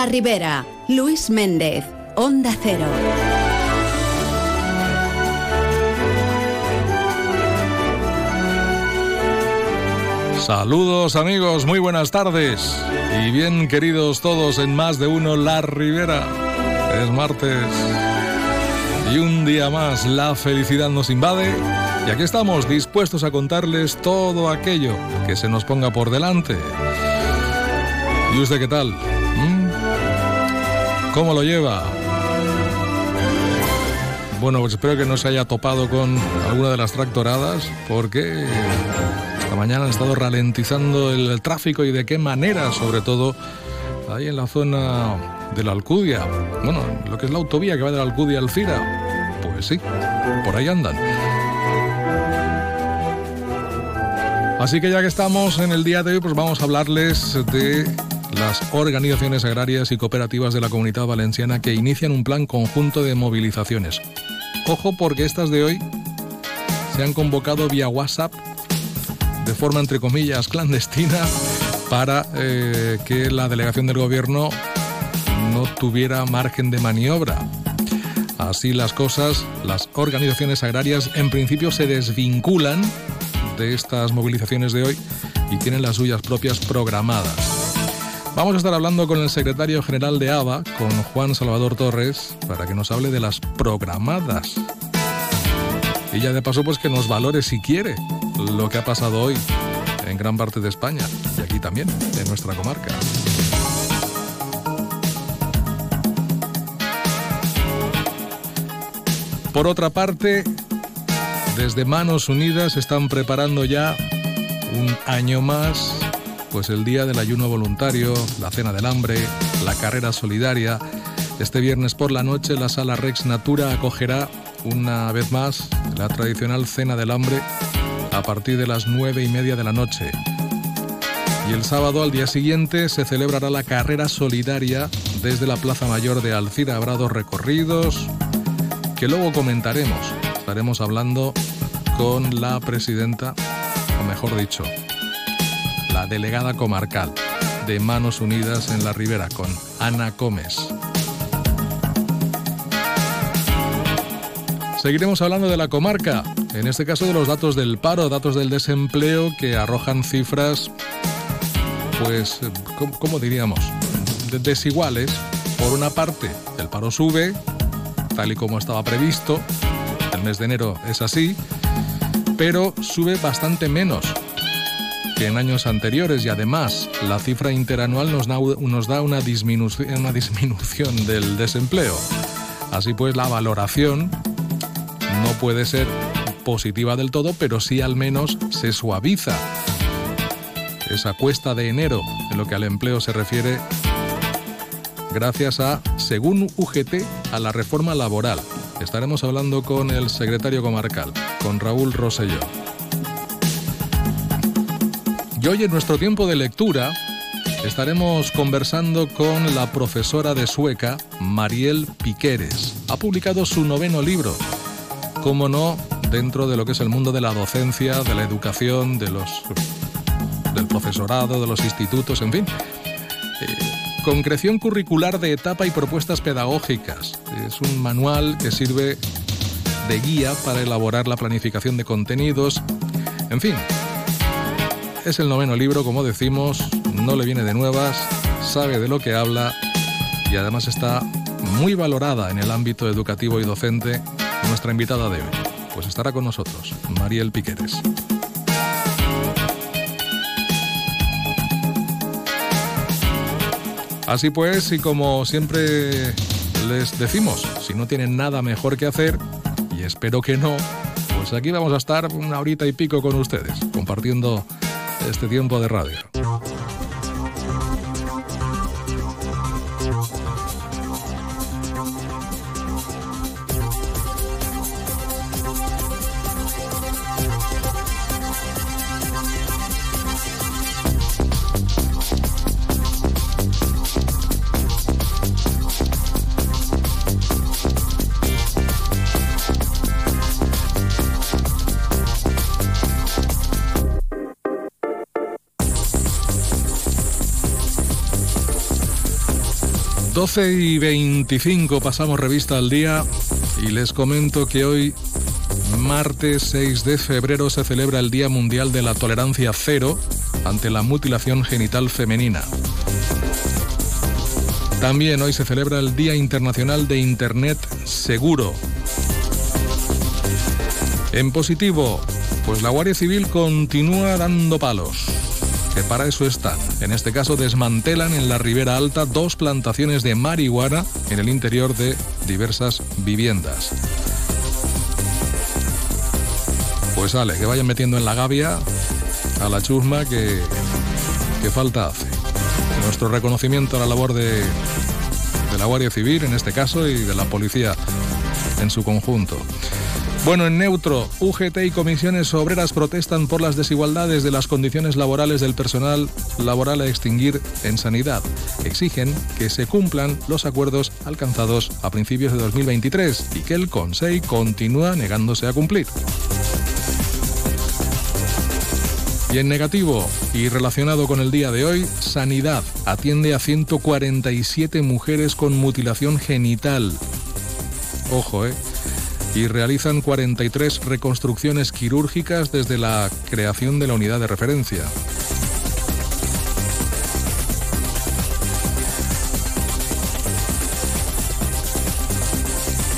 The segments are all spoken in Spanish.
la Ribera, Luis Méndez, Onda Cero. Saludos amigos, muy buenas tardes y bien queridos todos en más de uno La Ribera. Es martes y un día más la felicidad nos invade y aquí estamos dispuestos a contarles todo aquello que se nos ponga por delante. ¿Y usted qué tal? ¿Mm? ¿Cómo lo lleva? Bueno, pues espero que no se haya topado con alguna de las tractoradas, porque esta mañana han estado ralentizando el tráfico y de qué manera, sobre todo ahí en la zona de la Alcudia. Bueno, lo que es la autovía que va de la Alcudia al Cira. Pues sí, por ahí andan. Así que ya que estamos en el día de hoy, pues vamos a hablarles de las organizaciones agrarias y cooperativas de la Comunidad Valenciana que inician un plan conjunto de movilizaciones. Ojo porque estas de hoy se han convocado vía WhatsApp de forma entre comillas clandestina para eh, que la delegación del gobierno no tuviera margen de maniobra. Así las cosas, las organizaciones agrarias en principio se desvinculan de estas movilizaciones de hoy y tienen las suyas propias programadas. Vamos a estar hablando con el secretario general de ABA, con Juan Salvador Torres, para que nos hable de las programadas. Y ya de paso, pues que nos valore si quiere lo que ha pasado hoy en gran parte de España y aquí también, en nuestra comarca. Por otra parte, desde Manos Unidas están preparando ya un año más pues el día del ayuno voluntario, la cena del hambre, la carrera solidaria. Este viernes por la noche la sala Rex Natura acogerá una vez más la tradicional cena del hambre a partir de las nueve y media de la noche. Y el sábado al día siguiente se celebrará la carrera solidaria desde la Plaza Mayor de Alcira. Habrá dos recorridos que luego comentaremos. Estaremos hablando con la presidenta, o mejor dicho, delegada comarcal de Manos Unidas en la Ribera con Ana Gómez. Seguiremos hablando de la comarca, en este caso de los datos del paro, datos del desempleo que arrojan cifras, pues, ¿cómo, diríamos? desiguales. Por una parte, el paro sube, tal y como estaba previsto, el mes de enero es así, pero sube bastante menos en años anteriores y además la cifra interanual nos da, nos da una, disminución, una disminución del desempleo. Así pues, la valoración no puede ser positiva del todo, pero sí al menos se suaviza esa cuesta de enero en lo que al empleo se refiere gracias a, según UGT, a la reforma laboral. Estaremos hablando con el secretario comarcal, con Raúl Rosselló. Y hoy en nuestro tiempo de lectura estaremos conversando con la profesora de sueca Mariel Piqueres. Ha publicado su noveno libro, como no, dentro de lo que es el mundo de la docencia, de la educación, de los, del profesorado, de los institutos, en fin. Eh, concreción curricular de etapa y propuestas pedagógicas. Es un manual que sirve de guía para elaborar la planificación de contenidos. En fin, es el noveno libro, como decimos, no le viene de nuevas, sabe de lo que habla y además está muy valorada en el ámbito educativo y docente nuestra invitada de hoy. Pues estará con nosotros, Mariel Piqueres. Así pues, y como siempre les decimos, si no tienen nada mejor que hacer, y espero que no, pues aquí vamos a estar una horita y pico con ustedes, compartiendo este tiempo de radio. 12 y 25 pasamos revista al día y les comento que hoy, martes 6 de febrero, se celebra el Día Mundial de la Tolerancia Cero ante la mutilación genital femenina. También hoy se celebra el Día Internacional de Internet Seguro. En positivo, pues la Guardia Civil continúa dando palos para eso están. En este caso desmantelan en la Ribera Alta dos plantaciones de marihuana en el interior de diversas viviendas. Pues sale, que vayan metiendo en la gavia a la chusma que, que falta hace. Nuestro reconocimiento a la labor de, de la Guardia Civil en este caso y de la policía en su conjunto. Bueno, en neutro, UGT y comisiones obreras protestan por las desigualdades de las condiciones laborales del personal laboral a extinguir en sanidad. Exigen que se cumplan los acuerdos alcanzados a principios de 2023 y que el Consejo continúa negándose a cumplir. Y en negativo, y relacionado con el día de hoy, Sanidad atiende a 147 mujeres con mutilación genital. Ojo, ¿eh? Y realizan 43 reconstrucciones quirúrgicas desde la creación de la unidad de referencia.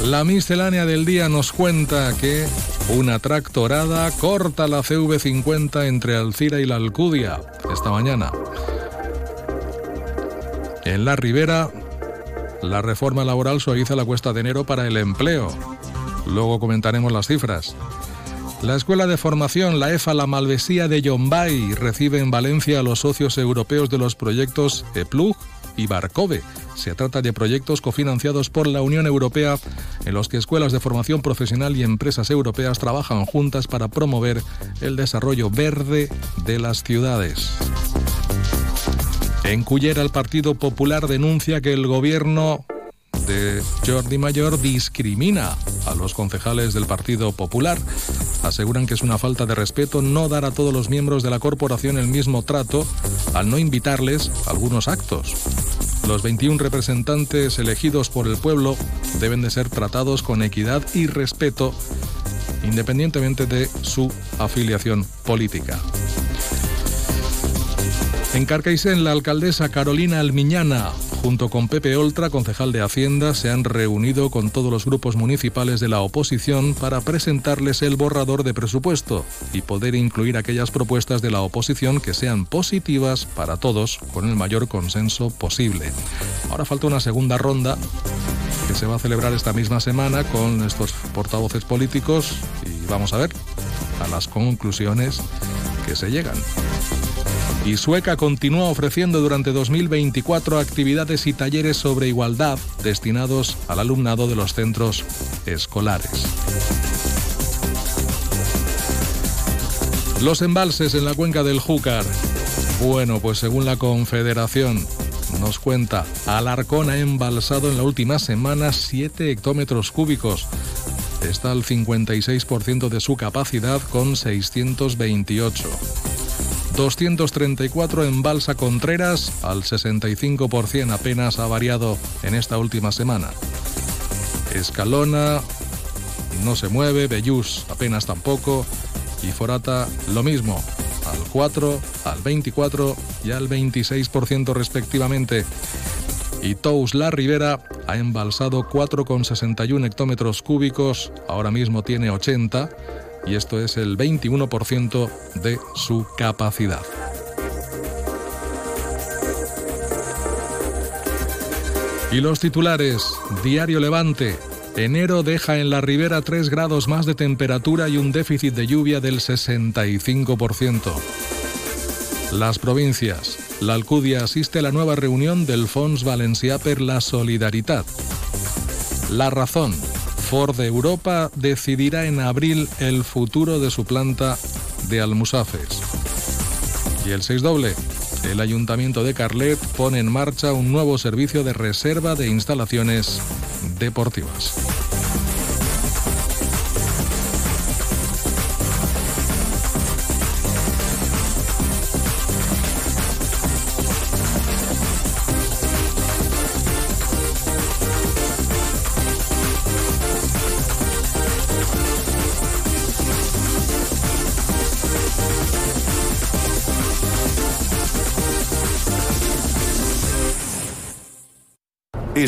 La miscelánea del día nos cuenta que una tractorada corta la CV50 entre Alcira y la Alcudia esta mañana. En la Ribera, la reforma laboral suaviza la cuesta de enero para el empleo. Luego comentaremos las cifras. La Escuela de Formación, la EFA La Malvesía de Yombay, recibe en Valencia a los socios europeos de los proyectos EPLUG y Barcove. Se trata de proyectos cofinanciados por la Unión Europea en los que escuelas de formación profesional y empresas europeas trabajan juntas para promover el desarrollo verde de las ciudades. En Cullera el Partido Popular denuncia que el gobierno de Jordi Mayor discrimina a los concejales del Partido Popular. Aseguran que es una falta de respeto no dar a todos los miembros de la corporación el mismo trato al no invitarles a algunos actos. Los 21 representantes elegidos por el pueblo deben de ser tratados con equidad y respeto independientemente de su afiliación política. En Carcaixent, la alcaldesa Carolina Almiñana junto con Pepe Oltra, concejal de Hacienda, se han reunido con todos los grupos municipales de la oposición para presentarles el borrador de presupuesto y poder incluir aquellas propuestas de la oposición que sean positivas para todos con el mayor consenso posible. Ahora falta una segunda ronda que se va a celebrar esta misma semana con estos portavoces políticos y vamos a ver a las conclusiones que se llegan y Sueca continúa ofreciendo durante 2024 actividades y talleres sobre igualdad destinados al alumnado de los centros escolares. Los embalses en la cuenca del Júcar. Bueno, pues según la Confederación, nos cuenta, Alarcón ha embalsado en la última semana 7 hectómetros cúbicos. Está al 56% de su capacidad con 628. 234 en Balsa Contreras, al 65% apenas ha variado en esta última semana. Escalona no se mueve, Bellús apenas tampoco y Forata lo mismo, al 4, al 24 y al 26% respectivamente. Y Tous La Ribera ha embalsado 4,61 hectómetros cúbicos, ahora mismo tiene 80 y esto es el 21% de su capacidad. Y los titulares, Diario Levante. Enero deja en la ribera 3 grados más de temperatura y un déficit de lluvia del 65%. Las provincias. La Alcudia asiste a la nueva reunión del Fons Valencià per la Solidaritat. La razón. Ford de Europa decidirá en abril el futuro de su planta de Almusafes. Y el 6 doble. El Ayuntamiento de Carlet pone en marcha un nuevo servicio de reserva de instalaciones deportivas.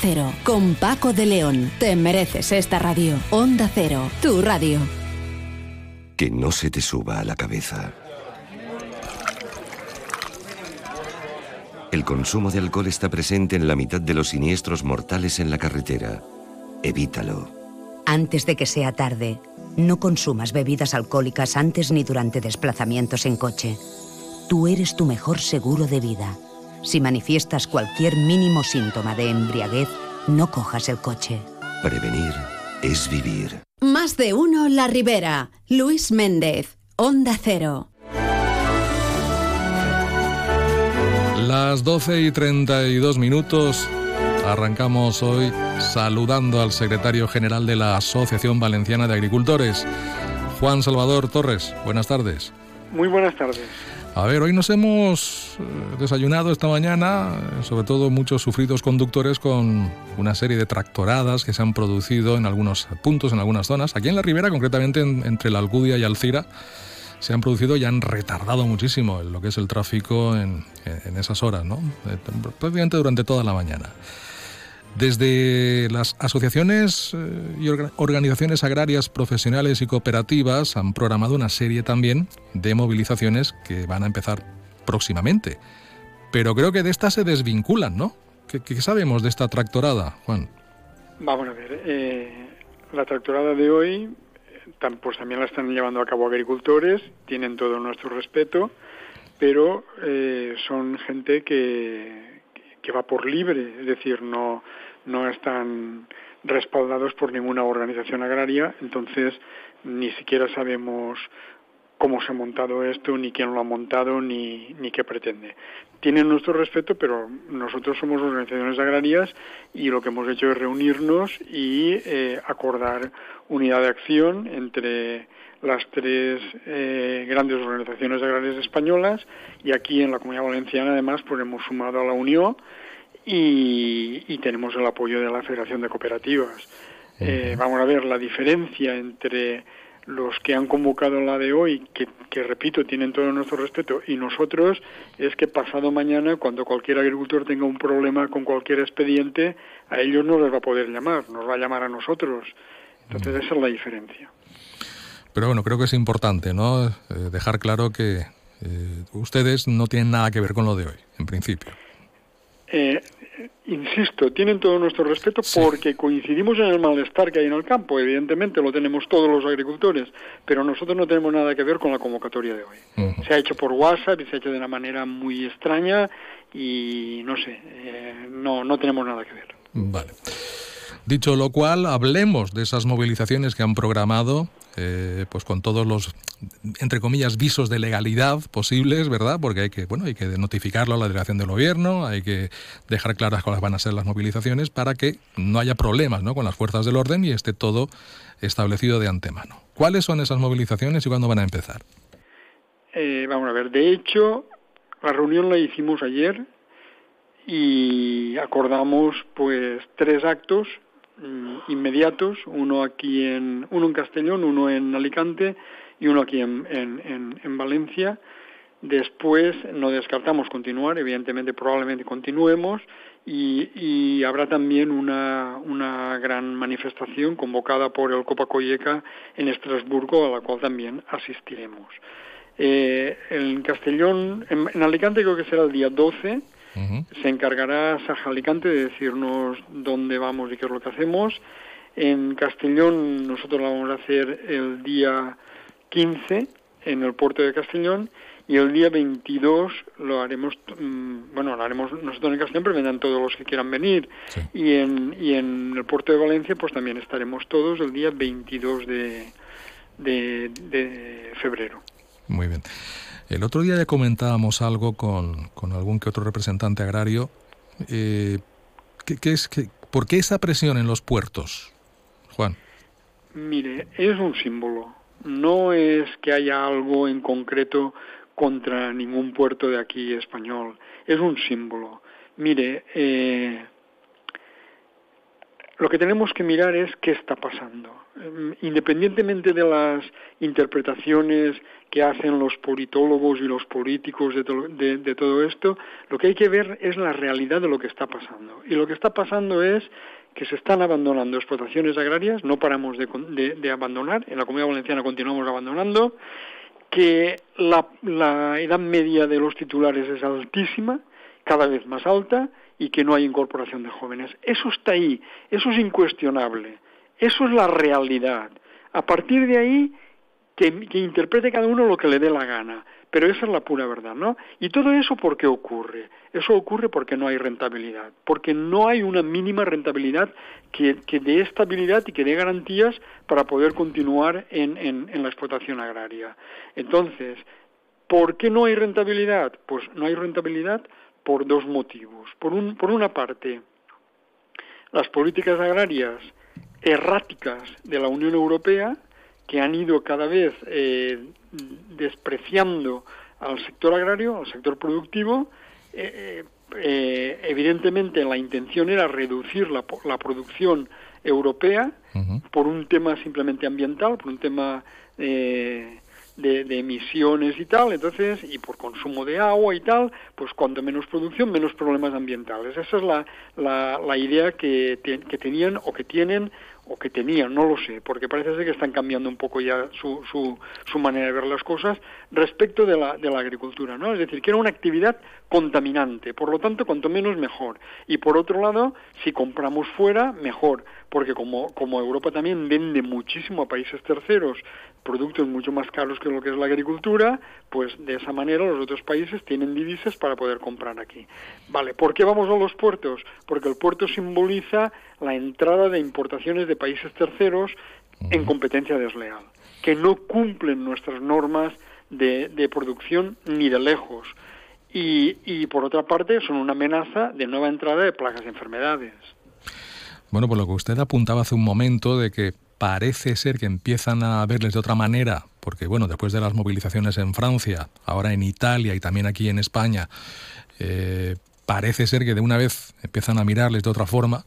Cero, con Paco de León. Te mereces esta radio. Onda Cero, tu radio. Que no se te suba a la cabeza. El consumo de alcohol está presente en la mitad de los siniestros mortales en la carretera. Evítalo. Antes de que sea tarde, no consumas bebidas alcohólicas antes ni durante desplazamientos en coche. Tú eres tu mejor seguro de vida. Si manifiestas cualquier mínimo síntoma de embriaguez, no cojas el coche. Prevenir es vivir. Más de uno La Ribera. Luis Méndez, Onda Cero. Las 12 y 32 minutos. Arrancamos hoy saludando al secretario general de la Asociación Valenciana de Agricultores, Juan Salvador Torres. Buenas tardes. Muy buenas tardes. A ver, hoy nos hemos eh, desayunado esta mañana, eh, sobre todo muchos sufridos conductores, con una serie de tractoradas que se han producido en algunos puntos, en algunas zonas. Aquí en la Ribera, concretamente entre la Alcudia y Alcira, se han producido y han retardado muchísimo lo que es el tráfico en, en esas horas, ¿no? Eh, prácticamente durante toda la mañana. Desde las asociaciones eh, y organizaciones agrarias profesionales y cooperativas han programado una serie también de movilizaciones que van a empezar próximamente. Pero creo que de estas se desvinculan, ¿no? ¿Qué, sabemos de esta tractorada, Juan? Vamos a ver, eh, la tractorada de hoy pues también la están llevando a cabo agricultores, tienen todo nuestro respeto, pero eh, son gente que, va por libre, es decir, no, no están respaldados por ninguna organización agraria, entonces ni siquiera sabemos cómo se ha montado esto, ni quién lo ha montado, ni, ni qué pretende. Tienen nuestro respeto, pero nosotros somos organizaciones agrarias y lo que hemos hecho es reunirnos y eh, acordar unidad de acción entre las tres eh, grandes organizaciones agrarias españolas y aquí en la Comunidad Valenciana además pues hemos sumado a la Unión y, tenemos el apoyo de la Federación de Cooperativas. Eh, vamos a ver la diferencia entre los que han convocado la de hoy, que, que, repito, tienen todo nuestro respeto, y nosotros, es que pasado mañana, cuando cualquier agricultor tenga un problema con cualquier expediente, a ellos no les va a poder llamar, nos va a llamar a nosotros. Entonces esa es la diferencia. Pero bueno, creo que es importante, ¿no? Eh, dejar claro que eh, ustedes no tienen nada que ver con lo de hoy, en principio. Eh, insisto, tienen todo nuestro respeto porque coincidimos en el malestar que hay en el campo. Evidentemente lo tenemos todos los agricultores, pero nosotros no tenemos nada que ver con la convocatoria de hoy. Se ha hecho por WhatsApp y se ha hecho de una manera muy extraña y no sé, eh, no, no tenemos nada que ver. Vale. Dicho lo cual, hablemos de esas movilizaciones que han programado eh, pues con todos los, entre comillas, visos de legalidad posibles, ¿verdad? Porque hay que, bueno, hay que notificarlo a la delegación del gobierno, hay que dejar claras cuáles van a ser las movilizaciones para que no haya problemas ¿no? con las fuerzas del orden y esté todo establecido de antemano. ¿Cuáles son esas movilizaciones y cuándo van a empezar? Eh, vamos a ver, de hecho, la reunión la hicimos ayer y acordamos pues tres actos inmediatos, uno aquí en, uno en Castellón, uno en Alicante y uno aquí en, en, Valencia. Después no descartamos continuar, evidentemente probablemente continuemos y, y habrá también una, una, gran manifestación convocada por el Copa Coyeca en Estrasburgo a la cual también asistiremos. Eh, en Castellón, en, en Alicante creo que será el día 12 se encargará Saja Alicante de decirnos dónde vamos y qué es lo que hacemos. En Castellón nosotros lo vamos a hacer el día 15 en el puerto de Castellón y el día 22 lo haremos, mm, bueno, lo haremos nosotros en Castellón, pero vendrán todos los que quieran venir. Y, en, y en el puerto de Valencia pues también estaremos todos el día 22 de, de, febrero. Muy bien. El otro día ya comentábamos algo con, con algún que otro representante agrario. Eh, ¿qué, es, qué, ¿Por qué esa presión en los puertos, Juan? Mire, es un símbolo. No es que haya algo en concreto contra ningún puerto de aquí español. Es un símbolo. Mire, eh, lo que tenemos que mirar es qué está pasando. Mm, independientemente de las interpretaciones que hacen los politólogos y los políticos de, de, todo esto, lo que hay que ver es la realidad de lo que está pasando. Y lo que está pasando es que se están abandonando explotaciones agrarias, no paramos de, abandonar, en la Comunidad Valenciana continuamos abandonando, que la, la edad media de los titulares es altísima, cada vez más alta, y que no hay incorporación de jóvenes. Eso está ahí, eso es incuestionable, eso es la realidad. A partir de ahí, que, que interprete cada uno lo que le dé la gana pero esa es la pura verdad, ¿no? Y todo eso ¿por qué ocurre? Eso ocurre porque no hay rentabilidad, porque no hay una mínima rentabilidad que, dé estabilidad y que dé garantías para poder continuar en, en la explotación agraria. Entonces, ¿por qué no hay rentabilidad? Pues no hay rentabilidad por dos motivos. Por, un, por una parte, las políticas agrarias erráticas de la Unión Europea, que han ido cada vez eh, despreciando al sector agrario, al sector productivo. Eh, eh, evidentemente la intención era reducir la, producción europea por un tema simplemente ambiental, por un tema de, emisiones y tal, entonces, y por consumo de agua y tal, pues cuanto menos producción, menos problemas ambientales. Esa es la, la, idea que, que tenían o que tienen o que tenían, no lo sé, porque parece ser que están cambiando un poco ya su, su, manera de ver las cosas respecto de la, de la agricultura, ¿no? Es decir, que era una actividad contaminante, por lo tanto, cuanto menos mejor. Y por otro lado, si compramos fuera, mejor, porque como, como Europa también vende muchísimo a países terceros productos mucho más caros que lo que es la agricultura, pues de esa manera los otros países tienen divisas para poder comprar aquí. Vale, ¿por qué vamos a los puertos? Porque el puerto simboliza la entrada de importaciones de países terceros en competencia desleal, que no cumplen nuestras normas de, de producción ni de lejos. Y, y por otra parte son una amenaza de nueva entrada de plagas y enfermedades. Bueno, por lo que usted apuntaba hace un momento de que parece ser que empiezan a verles de otra manera, porque bueno, después de las movilizaciones en Francia, ahora en Italia y también aquí en España, eh, parece ser que de una vez empiezan a mirarles de otra forma.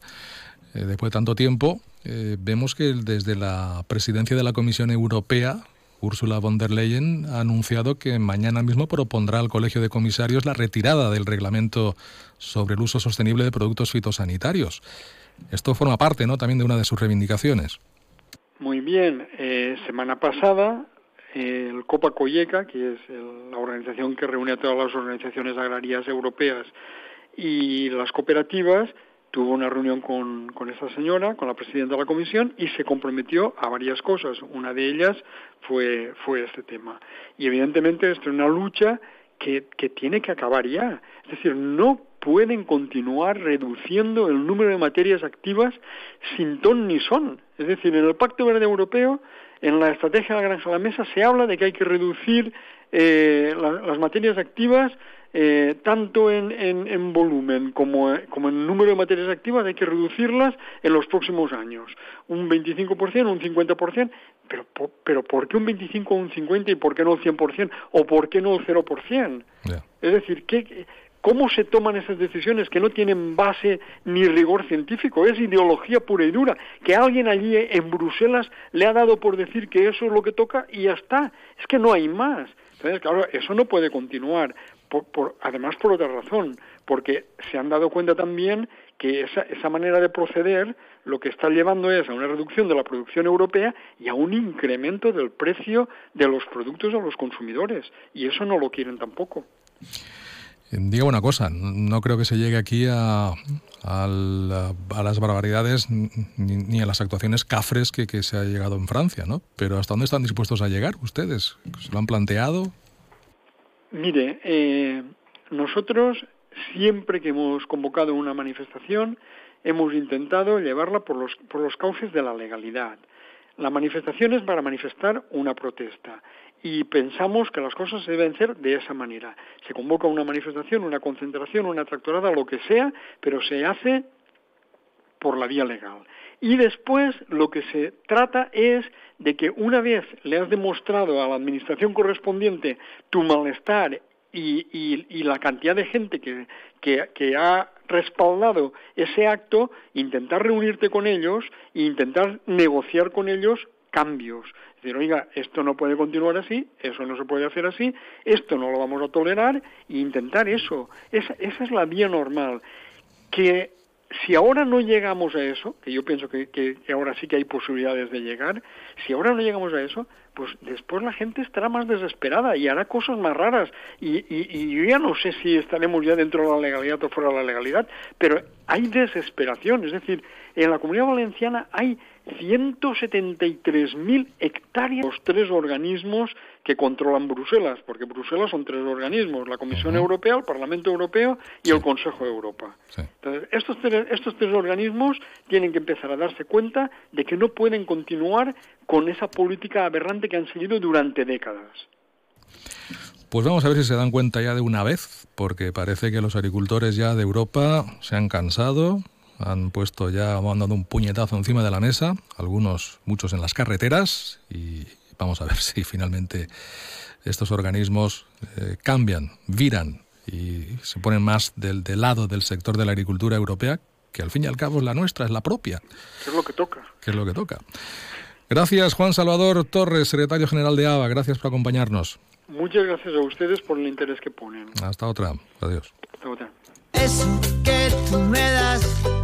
Eh, después de tanto tiempo, eh, vemos que desde la presidencia de la Comisión Europea, Ursula von der Leyen ha anunciado que mañana mismo propondrá al Colegio de Comisarios la retirada del reglamento sobre el uso sostenible de productos fitosanitarios. Esto forma parte ¿no? también de una de sus reivindicaciones. Muy bien, eh, semana pasada el Copa Coyeca, que es la organización que reúne a todas las organizaciones agrarias europeas y las cooperativas, tuvo una reunión con, con esta señora, con la presidenta de la comisión, y se comprometió a varias cosas. Una de ellas fue, fue este tema. Y evidentemente esto es una lucha que, que tiene que acabar ya. Es decir, no pueden continuar reduciendo el número de materias activas sin ton ni son. Es decir, en el Pacto Verde Europeo, en la estrategia de la granja a la mesa, se habla de que hay que reducir eh, las materias activas eh, tanto en, en, volumen como, como, en número de materias activas, hay que reducirlas en los próximos años. Un 25%, un 50%, pero, pero ¿por qué un 25 o un 50 y por qué no el 100% o por qué no el 0%? Es decir, ¿qué, ¿Cómo se toman esas decisiones que no tienen base ni rigor científico? Es ideología pura y dura, que alguien allí en Bruselas le ha dado por decir que eso es lo que toca y ya está. Es que no hay más. Entonces, claro, eso no puede continuar. Por, además, por otra razón, porque se han dado cuenta también que esa, esa manera de proceder lo que está llevando es a una reducción de la producción europea y a un incremento del precio de los productos a los consumidores. Y eso no lo quieren tampoco. Digo una cosa, no creo que se llegue aquí a, a, las barbaridades ni, a las actuaciones cafres que, que, se ha llegado en Francia, ¿no? Pero ¿hasta dónde están dispuestos a llegar ustedes? ¿Se lo han planteado? Mire, eh, nosotros siempre que hemos convocado una manifestación hemos intentado llevarla por los, por los cauces de la legalidad. La manifestación es para manifestar una protesta y pensamos que las cosas se deben hacer de esa manera. Se convoca una manifestación, una concentración, una tractorada, lo que sea, pero se hace por la vía legal. Y después lo que se trata es de que una vez le has demostrado a la administración correspondiente tu malestar y, la cantidad de gente que, que, ha respaldado ese acto, intentar reunirte con ellos e intentar negociar con ellos cambios. Decir, oiga, esto no puede continuar así, eso no se puede hacer así, esto no lo vamos a tolerar e intentar eso. Esa, esa es la vía normal. Que si ahora no llegamos a eso, que yo pienso que, que, ahora sí que hay posibilidades de llegar, si ahora no llegamos a eso, pues después la gente estará más desesperada y hará cosas más raras. Y, y, y, yo ya no sé si estaremos ya dentro de la legalidad o fuera de la legalidad, pero hay desesperación. Es decir, en la comunidad valenciana hay 173.000 hectáreas. Los tres organismos que controlan Bruselas, porque Bruselas son tres organismos, la Comisión Europea, el Parlamento Europeo y el Consejo de Europa. Entonces, estos tres, estos tres organismos tienen que empezar a darse cuenta de que no pueden continuar con esa política aberrante que han seguido durante décadas. Pues vamos a ver si se dan cuenta ya de una vez, porque parece que los agricultores ya de Europa se han cansado, han puesto ya, han dado un puñetazo encima de la mesa, algunos, muchos en las carreteras, y vamos a ver si finalmente estos organismos eh, cambian, viran y se ponen más del, del, lado del sector de la agricultura europea, que al fin y al cabo es la nuestra, es la propia. ¿Qué es lo que toca? ¿Qué es lo que toca? Gracias, Juan Salvador Torres, secretario general de ABA. Gracias por acompañarnos. Muchas gracias a ustedes por el interés que ponen. Hasta otra. Adiós. Hasta otra. Eso que tú me das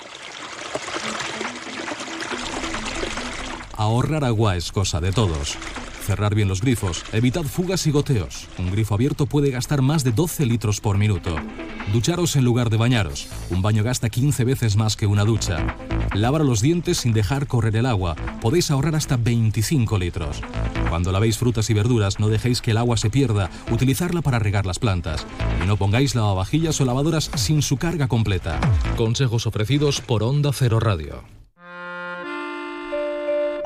Ahorrar agua es cosa de todos. Cerrar bien los grifos, evitad fugas y goteos. Un grifo abierto puede gastar más de 12 litros por minuto. Ducharos en lugar de bañaros. Un baño gasta 15 veces más que una ducha. Lavar los dientes sin dejar correr el agua. Podéis ahorrar hasta 25 litros. Cuando lavéis frutas y verduras, no dejéis que el agua se pierda. Utilizarla para regar las plantas. Y no pongáis lavavajillas o lavadoras sin su carga completa. Consejos ofrecidos por Onda Cero Radio.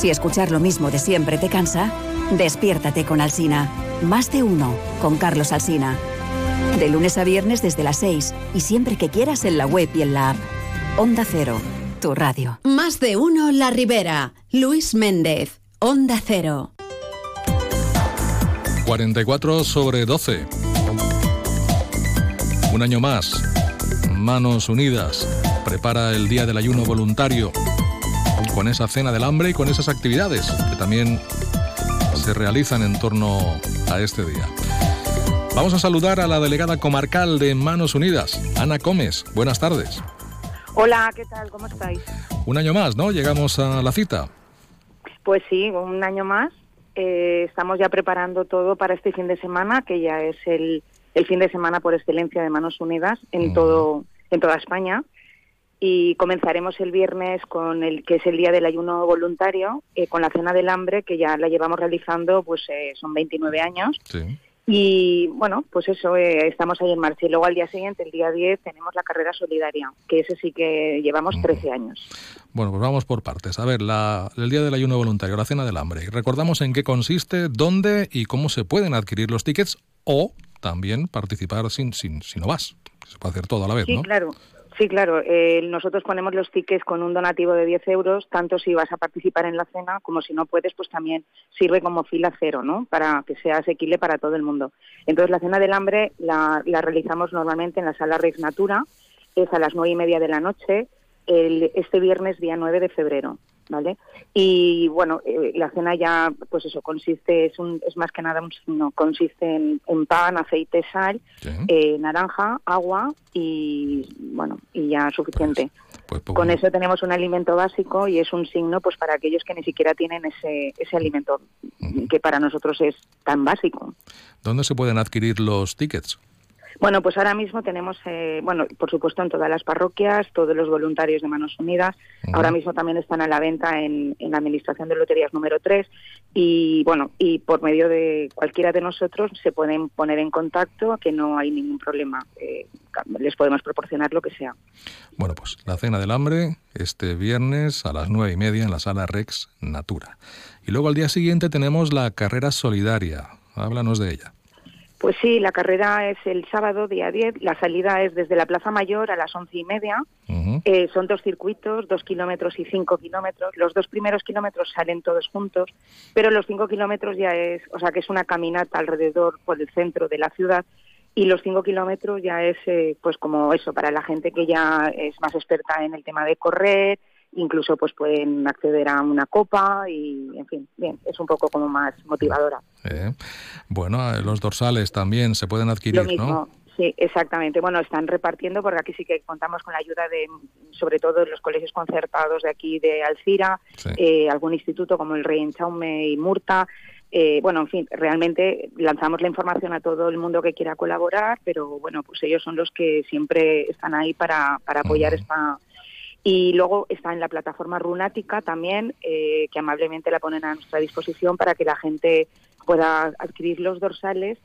Si escuchar lo mismo de siempre te cansa, despiértate con Alsina. Más de uno con Carlos Alsina. De lunes a viernes desde las 6 y siempre que quieras en la web y en la app. Onda Cero, tu radio. Más de uno La Ribera. Luis Méndez, Onda Cero. 44 sobre 12. Un año más. Manos Unidas. Prepara el Día del Ayuno Voluntario con esa cena del hambre y con esas actividades que también se realizan en torno a este día. Vamos a saludar a la delegada comarcal de Manos Unidas, Ana Gómez. Buenas tardes. Hola, ¿qué tal? ¿Cómo estáis? Un año más, ¿no? Llegamos a la cita. Pues sí, un año más. Eh, estamos ya preparando todo para este fin de semana, que ya es el, fin de semana por excelencia de Manos Unidas en, todo, en toda España y comenzaremos el viernes con el que es el día del ayuno voluntario eh, con la cena del hambre que ya la llevamos realizando pues eh, son 29 años Y bueno, pues eso, eh, estamos ahí en marcha. Y luego al día siguiente, el día 10, tenemos la carrera solidaria, que ese sí que llevamos 13 años. Bueno, pues vamos por partes. A ver, la, el Día del Ayuno Voluntario, la Cena del Hambre. Recordamos en qué consiste, dónde y cómo se pueden adquirir los tickets o también participar sin, sin, si no vas. Se puede hacer todo a la vez, sí, ¿no? claro. Sí, claro. Eh, nosotros ponemos los tickets con un donativo de 10 euros, tanto si vas a participar en la cena como si no puedes, pues también sirve como fila cero, ¿no? Para que sea asequible para todo el mundo. Entonces, la cena del hambre la, la realizamos normalmente en la sala Rex Natura, es a las nueve y media de la noche, el, este viernes, día 9 de febrero. ¿vale? Y bueno, eh, la cena ya, pues eso, consiste, es, un, es más que nada un signo, consiste en, en pan, aceite, sal, eh, naranja, agua y ya suficiente. Pues, pues, Con eso tenemos un alimento básico y es un signo pues para aquellos que ni siquiera tienen ese, ese alimento que para nosotros es tan básico. ¿Dónde se pueden adquirir los tickets? Bueno, pues ahora mismo tenemos, eh, bueno, por supuesto en todas las parroquias, todos los voluntarios de Manos Unidas. Ahora mismo también están a la venta en, en, la Administración de Loterías número 3 y, bueno, y por medio de cualquiera de nosotros se pueden poner en contacto, que no hay ningún problema. Eh, les podemos proporcionar lo que sea. Bueno, pues la Cena del Hambre este viernes a las nueve y media en la Sala Rex Natura. Y luego al día siguiente tenemos la Carrera Solidaria. Háblanos de ella. Pues sí, la carrera es el sábado, día 10. La salida es desde la Plaza Mayor a las once y media. Uh -huh. eh, son dos circuitos, dos kilómetros y cinco kilómetros. Los dos primeros kilómetros salen todos juntos, pero los cinco kilómetros ya es, o sea, que es una caminata alrededor por el centro de la ciudad. Y los cinco kilómetros ya es, eh, pues como eso, para la gente que ya es más experta en el tema de correr, incluso pues pueden acceder a una copa y en fin bien es un poco como más motivadora eh, bueno los dorsales también se pueden adquirir Lo mismo. no Sí, exactamente. Bueno, están repartiendo porque aquí sí que contamos con la ayuda de, sobre todo, los colegios concertados de aquí de Alcira, sí. eh, algún instituto como el Rey Enchaume y Murta. Eh, bueno, en fin, realmente lanzamos la información a todo el mundo que quiera colaborar, pero bueno, pues ellos son los que siempre están ahí para, para apoyar uh -huh. esta, y luego está en la plataforma Runática también, eh, que amablemente la ponen a nuestra disposición para que la gente pueda adquirir los dorsales,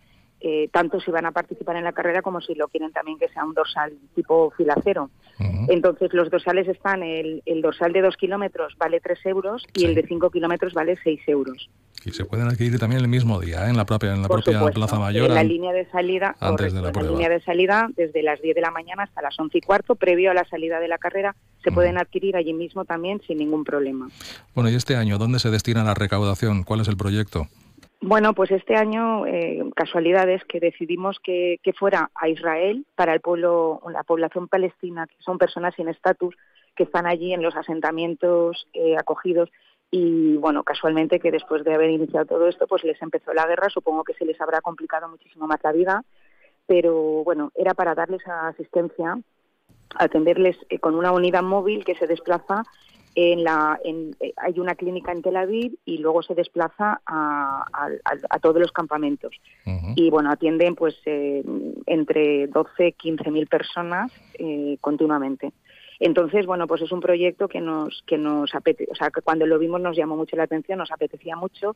eh, tanto si van a participar en la carrera como si lo quieren también que sea un dorsal tipo filacero. Uh -huh. Entonces los dorsales están, el, el, dorsal de dos kilómetros vale tres euros y Sí. el de cinco kilómetros vale seis euros. Y se pueden adquirir también el mismo día, ¿eh? en la propia, en la Por propia supuesto. Plaza Mayor. En la línea de salida, antes de la línea de salida desde las 10 de la mañana hasta las 11 y cuarto, previo a la salida de la carrera, se pueden adquirir allí mismo también sin ningún problema. Bueno, y este año, ¿dónde se destina la recaudación? ¿Cuál es el proyecto? Bueno, pues este año, eh, casualidades, que decidimos que, fuera a Israel para el pueblo, la población palestina, que son personas sin estatus, que están allí en los asentamientos eh, acogidos. Y bueno, casualmente que después de haber iniciado todo esto, pues les empezó la guerra. Supongo que se les habrá complicado muchísimo más la vida. Pero bueno, era para darles asistencia, atenderles eh, con una unidad móvil que se desplaza en la en, eh, hay una clínica en Tel Aviv y luego se desplaza a, a, a- todos los campamentos. Y bueno atienden pues eh, entre 12 15 mil personas eh, continuamente. Entonces bueno pues es un proyecto que nos que nos apete o sea que cuando lo vimos nos llamó mucho la atención nos apetecía mucho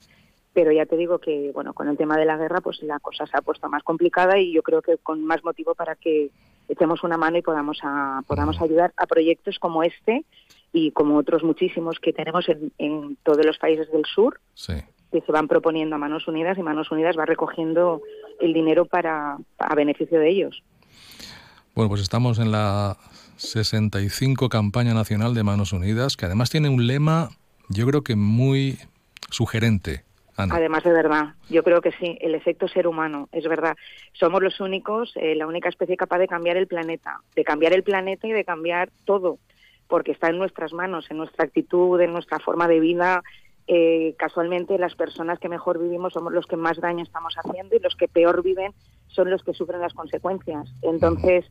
pero ya te digo que bueno con el tema de la guerra pues la cosa se ha puesto más complicada y yo creo que con más motivo para que echemos una mano y podamos a, podamos ayudar a proyectos como este y como otros muchísimos que tenemos en, en todos los países del sur Sí. que se van proponiendo a Manos Unidas y Manos Unidas va recogiendo el dinero para a beneficio de ellos. Bueno, pues estamos en la 65 campaña nacional de Manos Unidas, que además tiene un lema, yo creo que muy sugerente. Ana. Además de verdad, yo creo que sí, el efecto ser humano, es verdad. Somos los únicos, eh, la única especie capaz de cambiar el planeta, de cambiar el planeta y de cambiar todo, porque está en nuestras manos, en nuestra actitud, en nuestra forma de vida. Eh, casualmente las personas que mejor vivimos somos los que más daño estamos haciendo y los que peor viven son los que sufren las consecuencias. Entonces,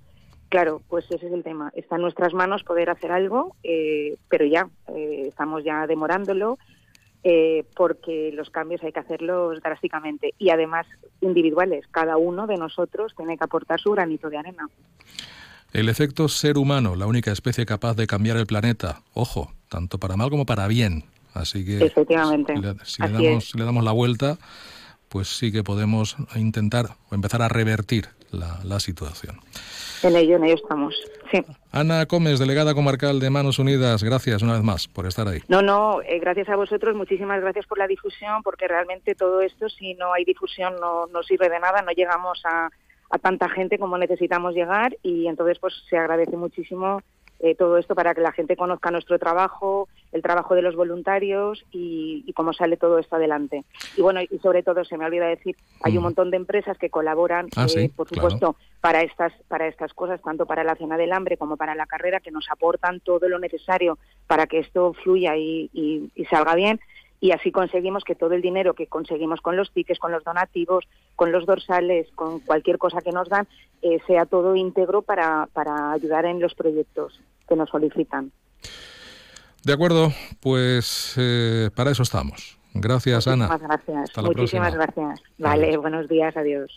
claro, pues ese es el tema. Está en nuestras manos poder hacer algo, eh, pero ya eh, estamos ya demorándolo eh, porque los cambios hay que hacerlos drásticamente y además individuales. Cada uno de nosotros tiene que aportar su granito de arena. El efecto ser humano, la única especie capaz de cambiar el planeta. Ojo, tanto para mal como para bien. Así que Efectivamente. si le, si le Así damos, es. le damos la vuelta, pues sí que podemos intentar o empezar a revertir la, situación. En ello, en ello estamos. Sí. Ana Gómez, delegada comarcal de Manos Unidas, gracias una vez más por estar ahí. No, no, eh, gracias a vosotros, muchísimas gracias por la difusión, porque realmente todo esto, si no hay difusión, no, no sirve de nada, no llegamos a, a tanta gente como necesitamos llegar y entonces pues se agradece muchísimo eh, todo esto para que la gente conozca nuestro trabajo, el trabajo de los voluntarios y, cómo sale todo esto adelante. Y bueno, y sobre todo, se me olvida decir, hay un montón de empresas que colaboran, ah, eh, por supuesto, para estas, para estas cosas, tanto para la cena del hambre como para la carrera, que nos aportan todo lo necesario para que esto fluya y, y salga bien y así conseguimos que todo el dinero que conseguimos con los tickets, con los donativos, con los dorsales, con cualquier cosa que nos dan, eh, sea todo íntegro para, para ayudar en los proyectos que nos solicitan. De acuerdo, pues eh, para eso estamos. Gracias, Ana. Gracias. Muchísimas gracias. Vale, buenos días, adiós.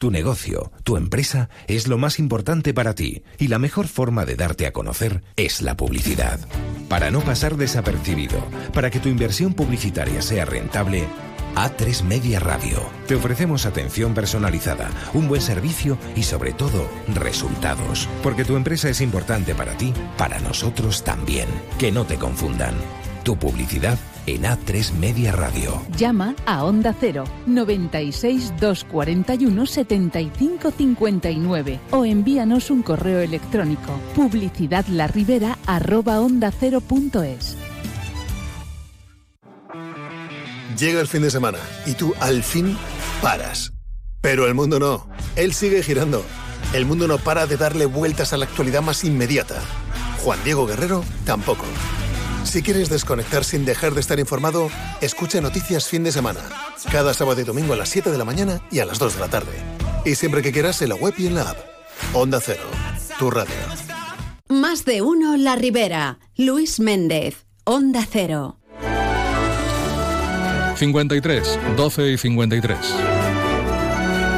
Tu negocio, tu empresa es lo más importante para ti y la mejor forma de darte a conocer es la publicidad. Para no pasar desapercibido, para que tu inversión publicitaria sea rentable, A3 Media Radio. Te ofrecemos atención personalizada, un buen servicio y sobre todo resultados. Porque tu empresa es importante para ti, para nosotros también. Que no te confundan. Tu publicidad en A3 Media Radio. Llama a Onda Cero 96 241 75 59 o envíanos un correo electrónico publicidadlarribera arroba onda cero punto es. Llega el fin de semana y tú al fin paras. Pero el mundo no. Él sigue girando. El mundo no para de darle vueltas a la actualidad más inmediata. Juan Diego Guerrero tampoco. Si quieres desconectar sin dejar de estar informado, escucha Noticias Fin de Semana. Cada sábado y domingo a las 7 de la mañana y a las 2 de la tarde. Y siempre que quieras en la web y en la app. Onda Cero, tu radio. Más de uno La Ribera. Luis Méndez, Onda Cero. 53, 12 y 53.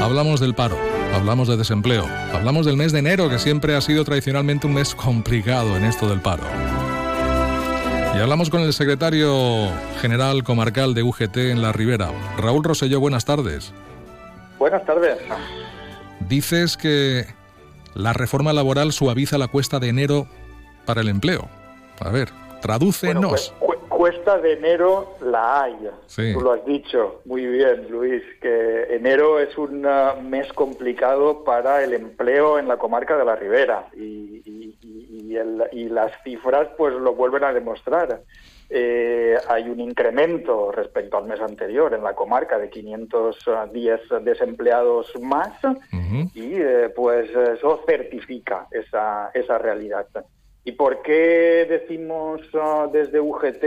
Hablamos del paro, hablamos de desempleo, hablamos del mes de enero, que siempre ha sido tradicionalmente un mes complicado en esto del paro. Y hablamos con el secretario general comarcal de UGT en La Ribera, Raúl Roselló. Buenas tardes. Buenas tardes. Dices que la reforma laboral suaviza la cuesta de enero para el empleo. A ver, tradúcenos. Pues, cuesta de enero la hay. Tú lo has dicho muy bien, Luis, que enero es un uh, mes complicado para el empleo en la comarca de la Ribera y, y, las cifras pues lo vuelven a demostrar. Eh, hay un incremento respecto al mes anterior en la comarca de 510 desempleados más y eh, pues eso certifica esa, esa realidad. ¿Y por qué decimos uh, desde UGT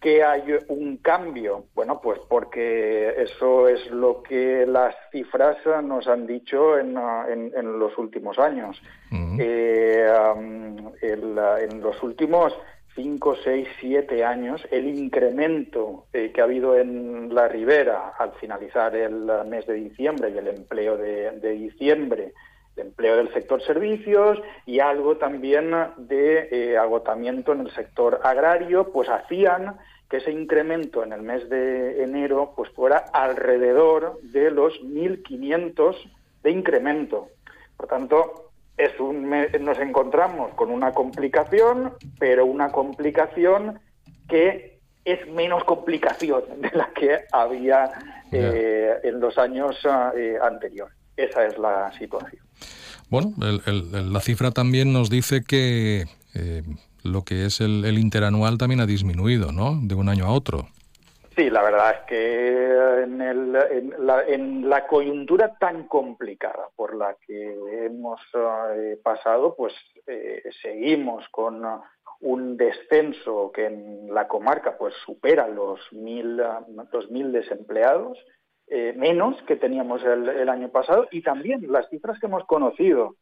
que hay un cambio? Bueno, pues porque eso es lo que las cifras nos han dicho en, en, los últimos años. Eh, um, en los últimos cinco, seis, siete años, el incremento eh, que ha habido en la ribera al finalizar el mes de diciembre y el empleo de, de diciembre empleo del sector servicios y algo también de eh, agotamiento en el sector agrario, pues hacían que ese incremento en el mes de enero pues fuera alrededor de los 1.500 de incremento. Por tanto, es un nos encontramos con una complicación, pero una complicación que es menos complicación de la que había eh, en los años eh, anteriores. Esa es la situación. Bueno, la cifra también nos dice que eh, lo que es el, interanual también ha disminuido, ¿no? De un año a otro. Sí, la verdad es que en, la, coyuntura tan complicada por la que hemos eh, pasado, pues eh, seguimos con un descenso que en la comarca pues supera los mil, los mil desempleados eh, menos que teníamos el, año pasado. Y también las cifras que hemos conocido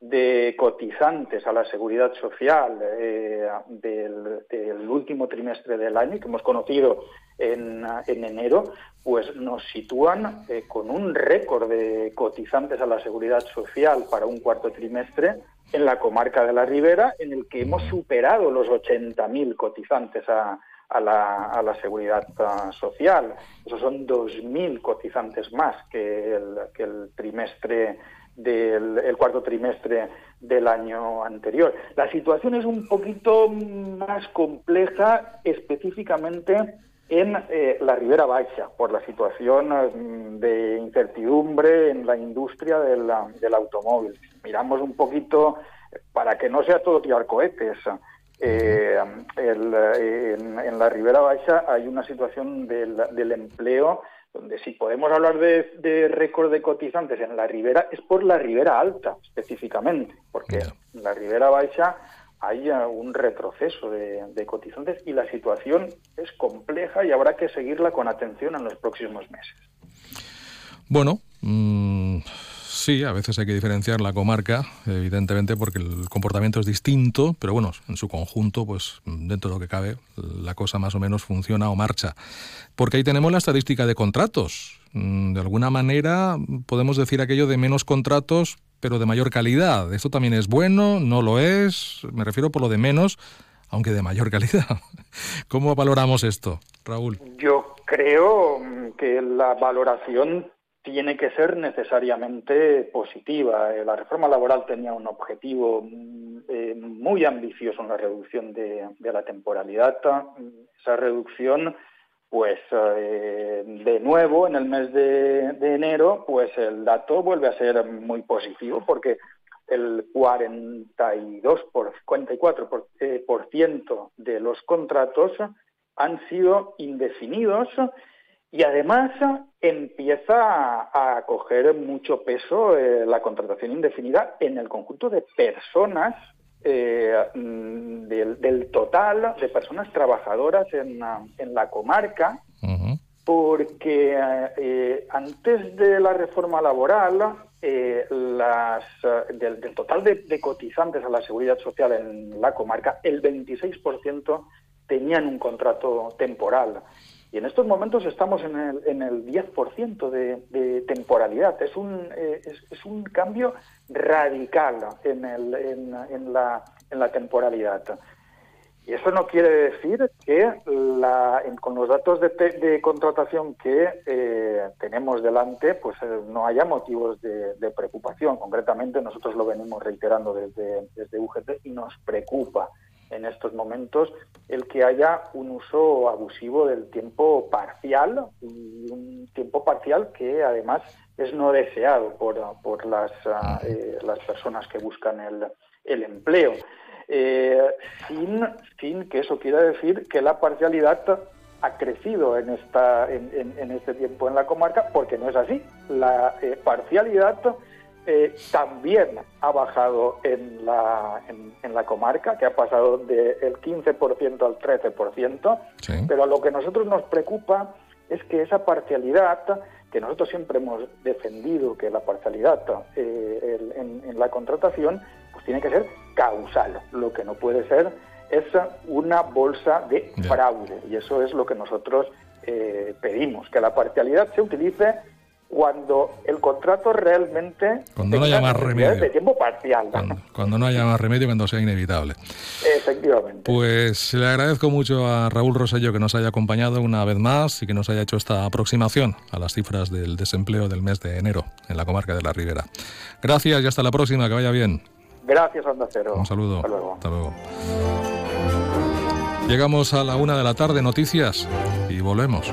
de cotizantes a la seguridad social eh, del, último trimestre del año, que hemos conocido en, enero, pues nos sitúan eh, con un récord de cotizantes a la seguridad social para un cuarto trimestre en la comarca de la Ribera, en el que hemos superado los 80.000 cotizantes a, la, seguridad ah, social. Esos son 2.000 cotizantes más que el, trimestre del el cuarto trimestre del año anterior. La situación es un poquito más compleja específicamente en eh, la Ribera Baixa, por la situación mm, de incertidumbre en la industria del, del automóvil. Miramos un poquito, para que no sea todo tirar cohetes, eh, en, la Ribera Baixa hay una situación del, del empleo donde si podemos hablar de, récord de cotizantes en la ribera, es por la ribera alta específicamente, porque en la ribera baixa hay un retroceso de, cotizantes y la situación es compleja y habrá que seguirla con atención en los próximos meses. Bueno, mm, Sí, a veces hay que diferenciar la comarca, evidentemente, porque el comportamiento es distinto, pero bueno, en su conjunto, pues dentro de lo que cabe, la cosa más o menos funciona o marcha. Porque ahí tenemos la estadística de contratos. Mm, de alguna manera podemos decir aquello de menos contratos, pero de mayor calidad. ¿Esto también es bueno? ¿No lo es? Me refiero por lo de menos, aunque de mayor calidad. ¿Cómo valoramos esto, Raúl? Yo creo que la valoración tiene que ser necesariamente positiva. Eh, la reforma laboral tenía un objetivo mm, eh, muy ambicioso en la reducción de, la temporalidad. Esa reducción, pues de nuevo, en el mes de, enero, pues el dato vuelve a ser muy positivo porque el 42 por 44 por, por ciento de los contratos han sido indefinidos y además empieza a, coger mucho peso eh, la contratación indefinida en el conjunto de personas eh, mm, del, total de personas trabajadoras en, la comarca, porque eh, antes de la reforma laboral, las, del, total de, de, cotizantes a la seguridad social en la comarca, el 26% tenían un contrato temporal. Y en estos momentos estamos en el, en el 10% de, temporalidad. Es un, eh, es, un cambio radical en, la, temporalidad. Y eso no quiere decir que con los datos de, de contratación que eh, tenemos delante, pues eh, no haya motivos de, de, preocupación. Concretamente, nosotros lo venimos reiterando desde, desde UGT y nos preocupa en estos momentos el que haya un uso abusivo del tiempo parcial un tiempo parcial que además es no deseado por, por las, ah, eh, las personas que buscan el, el empleo. Eh, sin, sin que eso quiera decir que la parcialidad ha crecido en, esta, en, en, este tiempo en la comarca, porque no es así. La eh, parcialidad eh, también ha bajado en la, en, la comarca, que ha pasado del 15% al 13%, pero lo que a nosotros nos preocupa es que esa parcialidad, que nosotros siempre hemos defendido que la parcialidad eh, en, la contratación, pues tiene que ser causal, lo que no puede ser es una bolsa de fraude, y eso es lo que nosotros eh, pedimos, que la parcialidad se utilice cuando el contrato realmente cuando no haya más remedio. de tiempo parcial. Cuando, no haya más remedio cuando sea inevitable. Efectivamente. Pues le agradezco mucho a Raúl Rosello que nos haya acompañado una vez más y que nos haya hecho esta aproximación a las cifras del desempleo del mes de enero en la comarca de la Ribera. Gracias y hasta la próxima que vaya bien. Gracias Onda Cero. Un saludo. Hasta luego, hasta luego. llegamos a la una de la tarde noticias y volvemos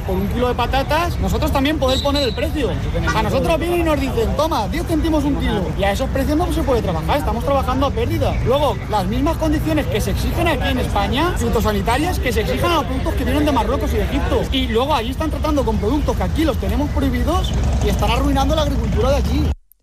por un kilo de patatas, nosotros también podemos poner el precio. A nosotros vienen y nos dicen, toma, 10 céntimos un kilo. Y a esos precios no se puede trabajar, estamos trabajando a pérdida. Luego, las mismas condiciones que se exigen aquí en España fitosanitarias que se exijan a los productos que vienen de Marruecos y de Egipto. Y luego allí están tratando con productos que aquí los tenemos prohibidos y están arruinando la agricultura de allí.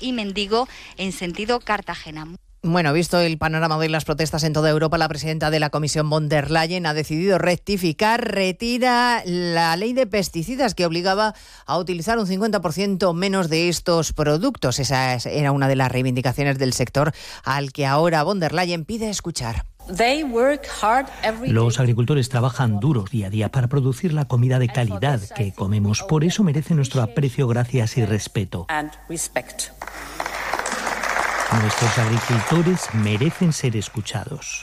y Mendigo en sentido Cartagena. Bueno, visto el panorama de las protestas en toda Europa, la presidenta de la Comisión von der Leyen ha decidido rectificar, retira la ley de pesticidas que obligaba a utilizar un 50% menos de estos productos. Esa era una de las reivindicaciones del sector al que ahora von der Leyen pide escuchar. Los agricultores trabajan duro día a día para producir la comida de calidad que comemos. Por eso merecen nuestro aprecio, gracias y respeto. Nuestros agricultores merecen ser escuchados.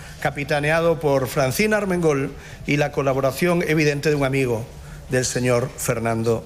capitaneado por Francina Armengol y la colaboración evidente de un amigo del señor Fernando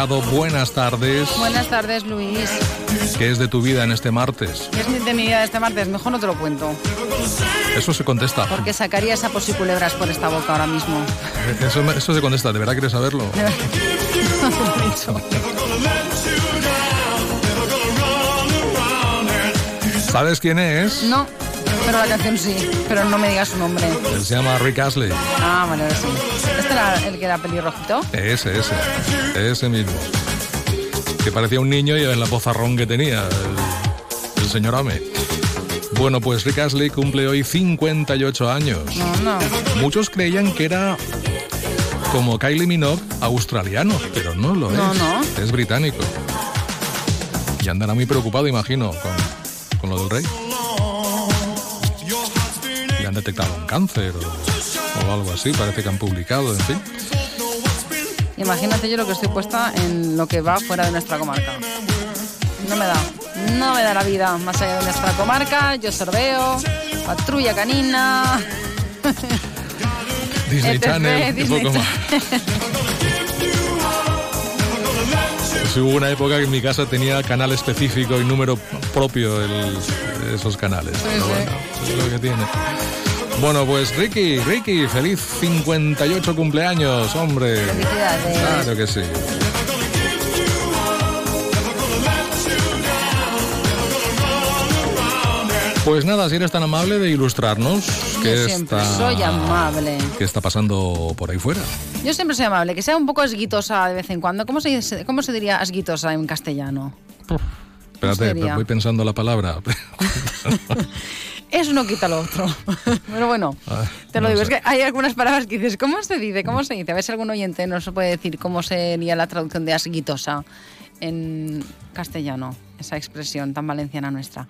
Delgado, buenas tardes. Buenas tardes, Luis. ¿Qué es de tu vida en este martes? ¿Qué es de mi vida de este martes? Mejor no te lo cuento. Eso se contesta. Porque sacaría esa culebras por esta boca ahora mismo. Eso, eso se contesta, ¿de verdad quieres saberlo? ¿Sabes quién es? No, pero la canción sí. Pero no me digas su nombre. Él se llama Rick Astley. Ah, vale, sí. ¿Este era el que era pelirrojito? Ese, ese. Ese mismo. Que parecía un niño y en la pozarrón que tenía el, el señor Ame. Bueno, pues Rick Astley cumple hoy 58 años. No, no. Muchos creían que era como Kylie Minogue australiano, pero no lo No, es. no. Es británico. Y andará muy preocupado, imagino, con, con lo del rey. Han detectado un cáncer o, o algo así, parece que han publicado, en fin. Imagínate yo lo que estoy puesta en lo que va fuera de nuestra comarca. No me da. No me da la vida más allá de nuestra comarca. Yo sorbeo, patrulla canina. Disney etc, Channel, y Disney poco más. Hubo una época que en mi casa tenía canal específico y número propio el- esos canales. Pero bueno, es lo que tiene. Bueno, pues Ricky, Ricky, feliz 58 cumpleaños, hombre. Felicidades. Claro que sí. Pues nada, si eres tan amable de ilustrarnos qué Yo siempre está, soy amable. qué está pasando por ahí fuera. Yo siempre soy amable, que sea un poco esguitosa de vez en cuando. ¿Cómo se, cómo se diría esguitosa en castellano? Espérate, sería? voy pensando la palabra. Eso no quita lo otro. Pero bueno, Ah, te lo no digo. sé. Es que hay algunas palabras que dices, ¿cómo se dice? ¿Cómo se dice? A ver si algún oyente nos puede decir cómo sería la traducción de asguitosa en castellano, esa expresión tan valenciana nuestra.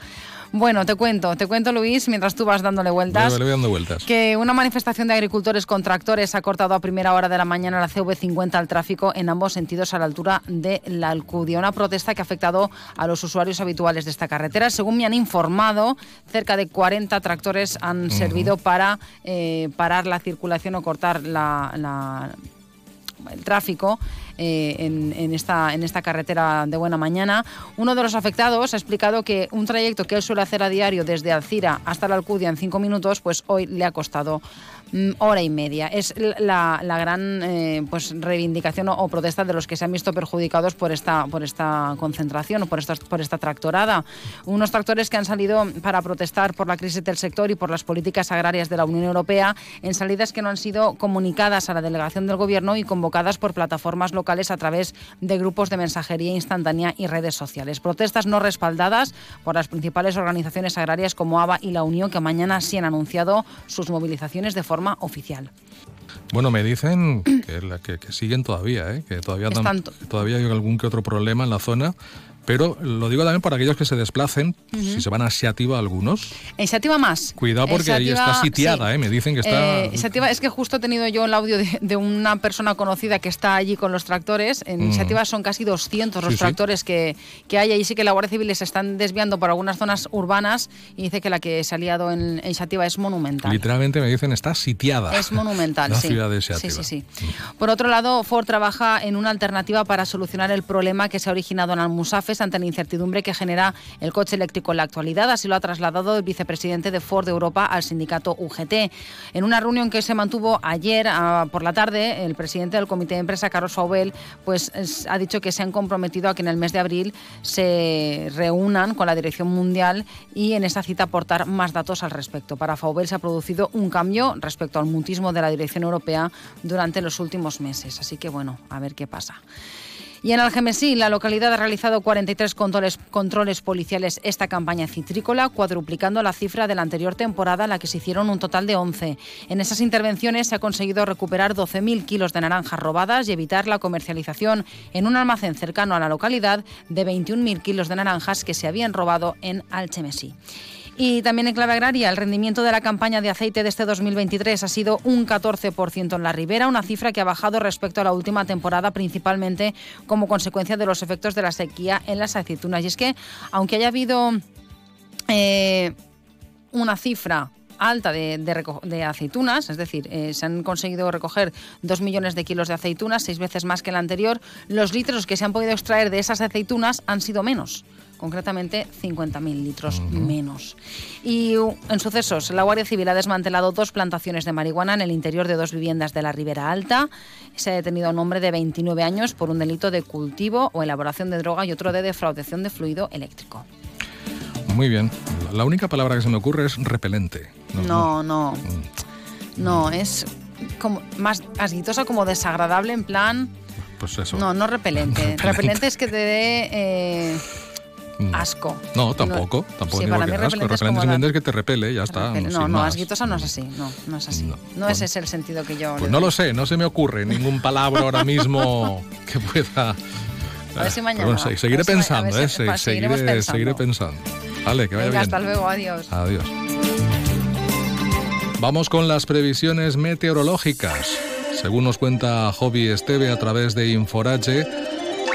Bueno, te cuento, te cuento, Luis, mientras tú vas dándole vueltas. Le le voy dando vueltas. Que una manifestación de agricultores con tractores ha cortado a primera hora de la mañana la CV50 al tráfico en ambos sentidos a la altura de la Alcudia. Una protesta que ha afectado a los usuarios habituales de esta carretera. Según me han informado, cerca de 40 tractores han servido para eh, parar la circulación o cortar la- la, el tráfico eh, en, en esta, en esta carretera de buena mañana. Uno de los afectados ha explicado que un trayecto que él suele hacer a diario desde Alcira hasta la Alcudia en cinco minutos, pues hoy le ha costado mm, hora y media. Es la, la gran eh, pues reivindicación o, o protesta de los que se han visto perjudicados por esta, por esta concentración o por esta, por esta tractorada. Unos tractores que han salido para protestar por la crisis del sector y por las políticas agrarias de la Unión Europea en salidas que no han sido comunicadas a la delegación del Gobierno y convocadas por plataformas locales a través de grupos de mensajería instantánea y redes sociales. Protestas no respaldadas por las principales organizaciones agrarias como ABA y la Unión, que mañana sí han anunciado sus movilizaciones de forma oficial. Bueno, me dicen que, la- que- que siguen todavía, ¿eh? que dan- todavía hay algún que otro problema en la zona. Pero lo digo también para aquellos que se desplacen, Ujú. si se van a Seativa algunos, En Sativa más. cuidado porque ahí Sativa, está sitiada, sí. ¿eh? me dicen que está... Eh, Sativa, es que justo he tenido yo el audio de, de una persona conocida que está allí con los tractores. En Mm. Sativa son casi 200 los Sí, sí. tractores que, que hay. Ahí sí que la Guardia Civil se están desviando por algunas zonas urbanas y dice que la que se ha liado en, en Sativa es monumental. Literalmente me dicen está sitiada. Es monumental, la sí. ciudad de sí, Seativa. sí, sí. Por otro lado, Ford trabaja en una alternativa para solucionar el problema que se ha originado en Almusafes ante la incertidumbre que genera el coche eléctrico en la actualidad. Así lo ha trasladado el vicepresidente de Ford Europa al sindicato UGT. En una reunión que se mantuvo ayer ah, por la tarde, el presidente del comité de empresa, Carlos Faubel, pues es- ha dicho que se han comprometido a que en el mes de abril se reúnan con la dirección mundial y en esa cita aportar más datos al respecto. Para Faubel se ha producido un cambio respecto al mutismo de la dirección europea durante los últimos meses. Así que bueno, a ver qué pasa. Y en Algemesí, la localidad ha realizado 43 controles, controles policiales esta campaña citrícola, cuadruplicando la cifra de la anterior temporada, en la que se hicieron un total de 11. En esas intervenciones se ha conseguido recuperar 12.000 kilos de naranjas robadas y evitar la comercialización en un almacén cercano a la localidad de 21.000 kilos de naranjas que se habían robado en Algemesí. Y también en clave agraria, el rendimiento de la campaña de aceite de este 2023 ha sido un 14% en la ribera, una cifra que ha bajado respecto a la última temporada, principalmente como consecuencia de los efectos de la sequía en las aceitunas. Y es que, aunque haya habido eh, una cifra alta de, aceitunas, es decir, eh, se han conseguido recoger 2 millones de kilos de aceitunas, seis veces más que el anterior, los litros que se han podido extraer de esas aceitunas han sido menos, concretamente 50.000 litros menos. Y en sucesos, la Guardia Civil ha desmantelado dos plantaciones de marihuana en el interior de dos viviendas de la Ribera Alta. Se ha detenido a un hombre de 29 años por un delito de cultivo o elaboración de droga y otro de defraudación de fluido eléctrico. Muy bien. La- única palabra que se me ocurre es repelente. No, no. No, es como más asquitosa, como desagradable, en plan. Pues eso. No, no repelente. Repelente. repelente es que te dé eh, asco. No, tampoco. tampoco Sí, para que mí asco. repelente es Repelente como simplemente dar- es que te repele, ya está. repele- No, no, más. asquitosa no es así. No, no es así. No, ese es el sentido que yo. Pues le no doy. lo sé, no se me ocurre ningún palabra ahora mismo que pueda. A ver si mañana. pero bueno, se- seguiré si pensando, ¿eh? Se- seguiré, pensando. seguiré pensando. Vale, que vaya Venga, bien. hasta luego. Adiós. Adiós. Vamos con las previsiones meteorológicas. Según nos cuenta Hobby Esteve a través de Inforage,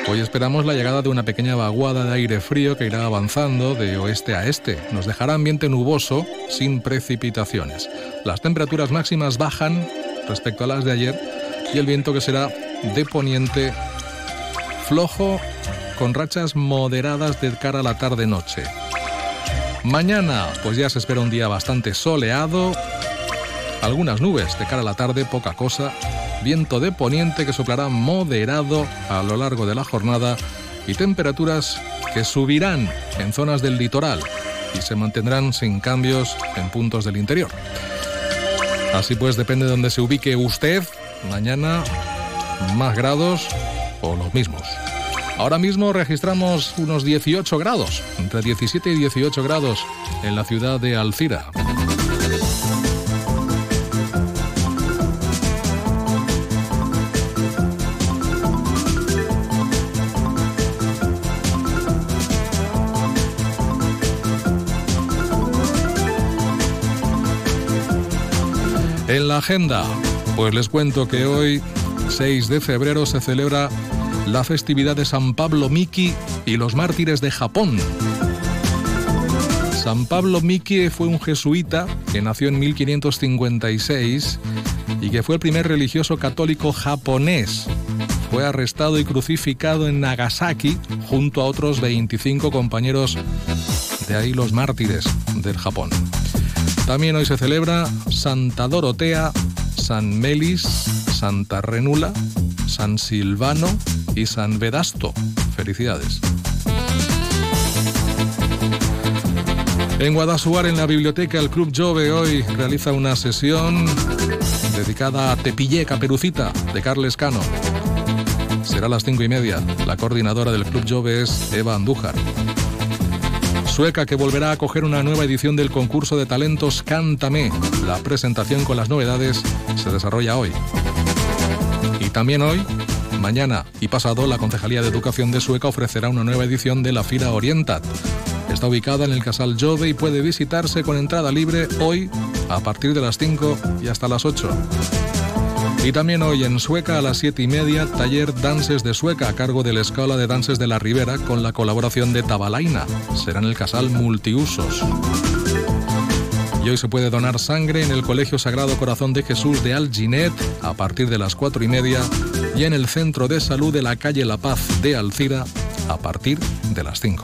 hoy esperamos la llegada de una pequeña vaguada de aire frío que irá avanzando de oeste a este. Nos dejará ambiente nuboso sin precipitaciones. Las temperaturas máximas bajan respecto a las de ayer y el viento que será de poniente flojo con rachas moderadas de cara a la tarde-noche. Mañana, pues ya se espera un día bastante soleado, algunas nubes de cara a la tarde, poca cosa, viento de poniente que soplará moderado a lo largo de la jornada y temperaturas que subirán en zonas del litoral y se mantendrán sin cambios en puntos del interior. Así pues, depende de donde se ubique usted, mañana más grados o los mismos. Ahora mismo registramos unos 18 grados, entre 17 y 18 grados en la ciudad de Alcira. Agenda, pues les cuento que hoy, 6 de febrero, se celebra la festividad de San Pablo Miki y los mártires de Japón. San Pablo Miki fue un jesuita que nació en 1556 y que fue el primer religioso católico japonés. Fue arrestado y crucificado en Nagasaki junto a otros 25 compañeros de ahí los mártires del Japón. También hoy se celebra Santa Dorotea, San Melis, Santa Renula, San Silvano y San Vedasto. Felicidades. En Guadasuar, en la biblioteca, el Club Jove hoy realiza una sesión dedicada a Tepillé Caperucita de Carles Cano. Será a las cinco y media. La coordinadora del Club Jove es Eva Andújar. Sueca que volverá a acoger una nueva edición del concurso de talentos Cántame. La presentación con las novedades se desarrolla hoy. Y también hoy, mañana y pasado, la Concejalía de Educación de Sueca ofrecerá una nueva edición de la Fira Orientat. Está ubicada en el Casal Jove y puede visitarse con entrada libre hoy a partir de las 5 y hasta las 8. Y también hoy en Sueca a las 7 y media, taller Dances de Sueca a cargo de la Escuela de Dances de la Ribera con la colaboración de Tabalaina. Será en el Casal Multiusos. Y hoy se puede donar sangre en el Colegio Sagrado Corazón de Jesús de Alginet a partir de las 4 y media y en el Centro de Salud de la calle La Paz de Alcira a partir de las 5.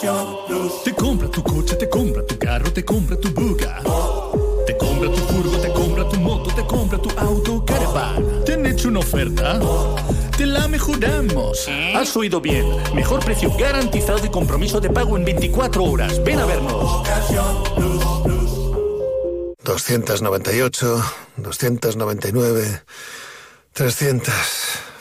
Te compra tu coche, te compra tu carro, te compra tu buga. Te compra tu furgo, te compra tu moto, te compra tu auto, caravan. ¿Te han hecho una oferta? Te la mejoramos. Has oído bien. Mejor precio garantizado y compromiso de pago en 24 horas. Ven a vernos. 298, 299, 300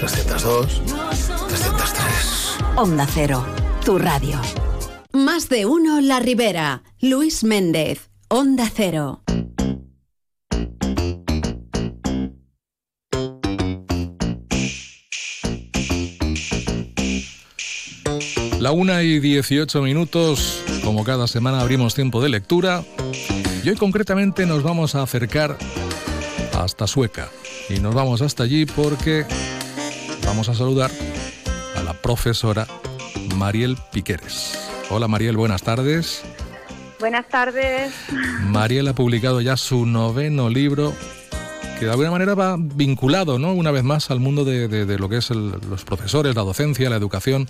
302, 303. Onda Cero, tu radio. Más de uno La Ribera. Luis Méndez. Onda Cero. La una y 18 minutos, como cada semana abrimos tiempo de lectura y hoy concretamente nos vamos a acercar hasta Sueca y nos vamos hasta allí porque vamos a saludar a la profesora Mariel Piqueres. Hola Mariel, buenas tardes. Buenas tardes. Mariel ha publicado ya su noveno libro que de alguna manera va vinculado, ¿no? Una vez más al mundo de, de- de lo que es el- los profesores, la docencia, la educación,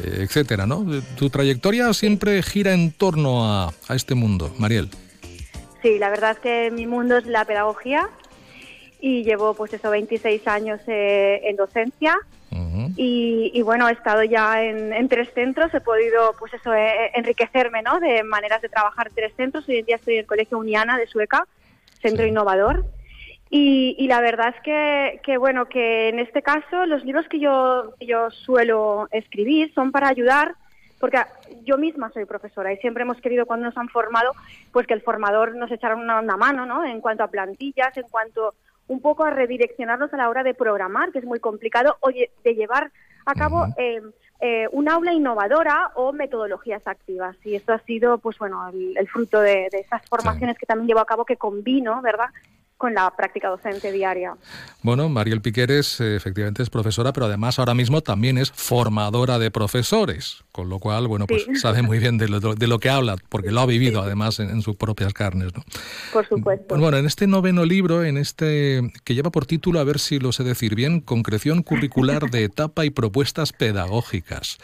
eh, etcétera, ¿no? Tu trayectoria siempre gira en torno a, a este mundo, Mariel. Sí, la verdad es que mi mundo es la pedagogía y llevo pues eso 26 años eh, en docencia. Y, y, bueno he estado ya en, en tres centros he podido pues eso eh, enriquecerme no de maneras de trabajar tres centros. Hoy en día estoy en el colegio Uniana de Sueca centro innovador. Y, y la verdad es que, que, bueno, que en este caso los libros que yo, que yo suelo escribir son para ayudar, porque yo misma soy profesora y siempre hemos querido cuando nos han formado, pues que el formador nos echara una, una mano, ¿no? En cuanto a plantillas, en cuanto un poco a redireccionarnos a la hora de programar, que es muy complicado, o de llevar a cabo eh, eh, un aula innovadora o metodologías activas. Y esto ha sido, pues bueno, el, el fruto de, de esas formaciones que también llevo a cabo, que combino, ¿verdad?, con la práctica docente diaria. Bueno, Mariel Piqueres eh, efectivamente es profesora, pero además ahora mismo también es formadora de profesores, con lo cual, bueno, pues Sí. sabe muy bien de lo, de lo que habla, porque lo ha vivido además en, en sus propias carnes. ¿no? Por supuesto. Pues bueno, en este noveno libro, en este que lleva por título, a ver si lo sé decir bien, Concreción curricular de etapa y propuestas pedagógicas.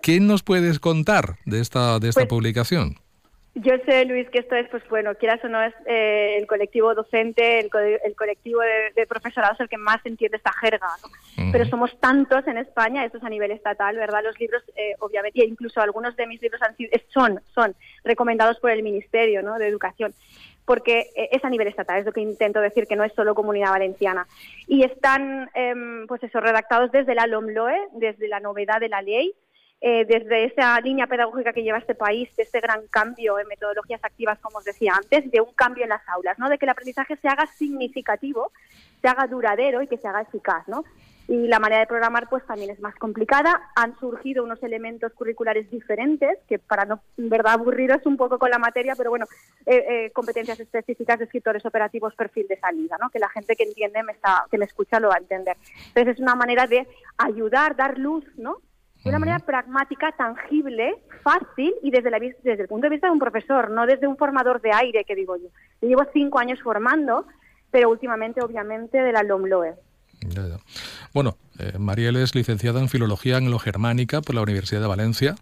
¿Qué nos puedes contar de esta, de esta Pues- publicación? Yo sé, Luis, que esto es, pues bueno, quieras o no, es eh, el colectivo docente, el, co- el colectivo de, de profesorados el que más entiende esta jerga, ¿no? Pero somos tantos en España, esto es a nivel estatal, ¿verdad? Los libros, eh, obviamente, e incluso algunos de mis libros han sido, son, son recomendados por el Ministerio ¿no? de Educación, porque eh, es a nivel estatal, es lo que intento decir, que no es solo Comunidad Valenciana. Y están, em, pues eso, redactados desde la LOMLOE, desde la novedad de la ley, eh, desde esa línea pedagógica que lleva este país, de este gran cambio en metodologías activas, como os decía antes, de un cambio en las aulas, ¿no? de que el aprendizaje se haga significativo, se haga duradero y que se haga eficaz. ¿no? Y la manera de programar pues también es más complicada. Han surgido unos elementos curriculares diferentes, que para no verdad aburriros un poco con la materia, pero bueno, eh, eh, competencias específicas de escritores operativos, perfil de salida, ¿no? que la gente que entiende, me está, que me escucha, lo va a entender. Entonces es una manera de ayudar, dar luz, ¿no? De una manera pragmática, tangible, fácil y desde, la, desde el punto de vista de un profesor, no desde un formador de aire, que digo yo. Yo llevo cinco años formando, pero últimamente, obviamente, de la LOMLOE. Ya, ya. Bueno, eh, Mariel es licenciada en Filología Anglo-Germánica por la Universidad de Valencia.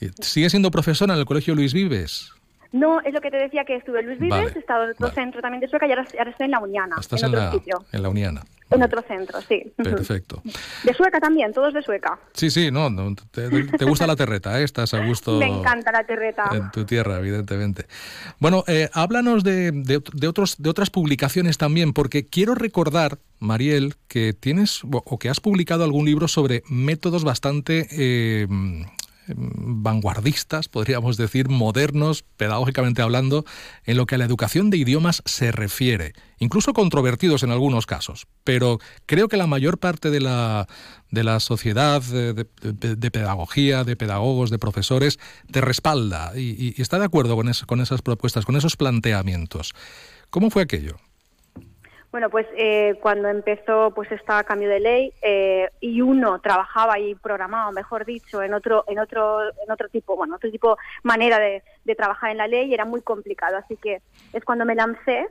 Eh, ¿Sigue siendo profesora en el Colegio Luis Vives? No, es lo que te decía que estuve en Luis Vives, Vale, he estado en otro centro también de Sueca y ahora, ahora estoy en la Uniana, Estás en en otro la, sitio. en la Uniana. En otro centro, sí. Perfecto. De Sueca también, todos de Sueca. Sí, sí, no, no, te, te gusta la terreta, ¿eh? estás a gusto Me encanta la terreta. en tu tierra, evidentemente. Bueno, eh, háblanos de, de, de otros, de otras publicaciones también, porque quiero recordar, Mariel, que tienes o o que has publicado algún libro sobre métodos bastante eh, vanguardistas, podríamos decir, modernos, pedagógicamente hablando, en lo que a la educación de idiomas se refiere, incluso controvertidos en algunos casos. Pero creo que la mayor parte de la, de la sociedad de, pedagogía, de pedagogos, de profesores, te respalda y está de acuerdo con, es- con esas propuestas, con esos planteamientos. ¿Cómo fue aquello? Bueno, pues eh, cuando empezó pues este cambio de ley eh, y uno trabajaba y programaba, mejor dicho, en otro en otro en otro tipo, bueno, otro tipo manera de, trabajar en la ley era muy complicado, así que es cuando me lancé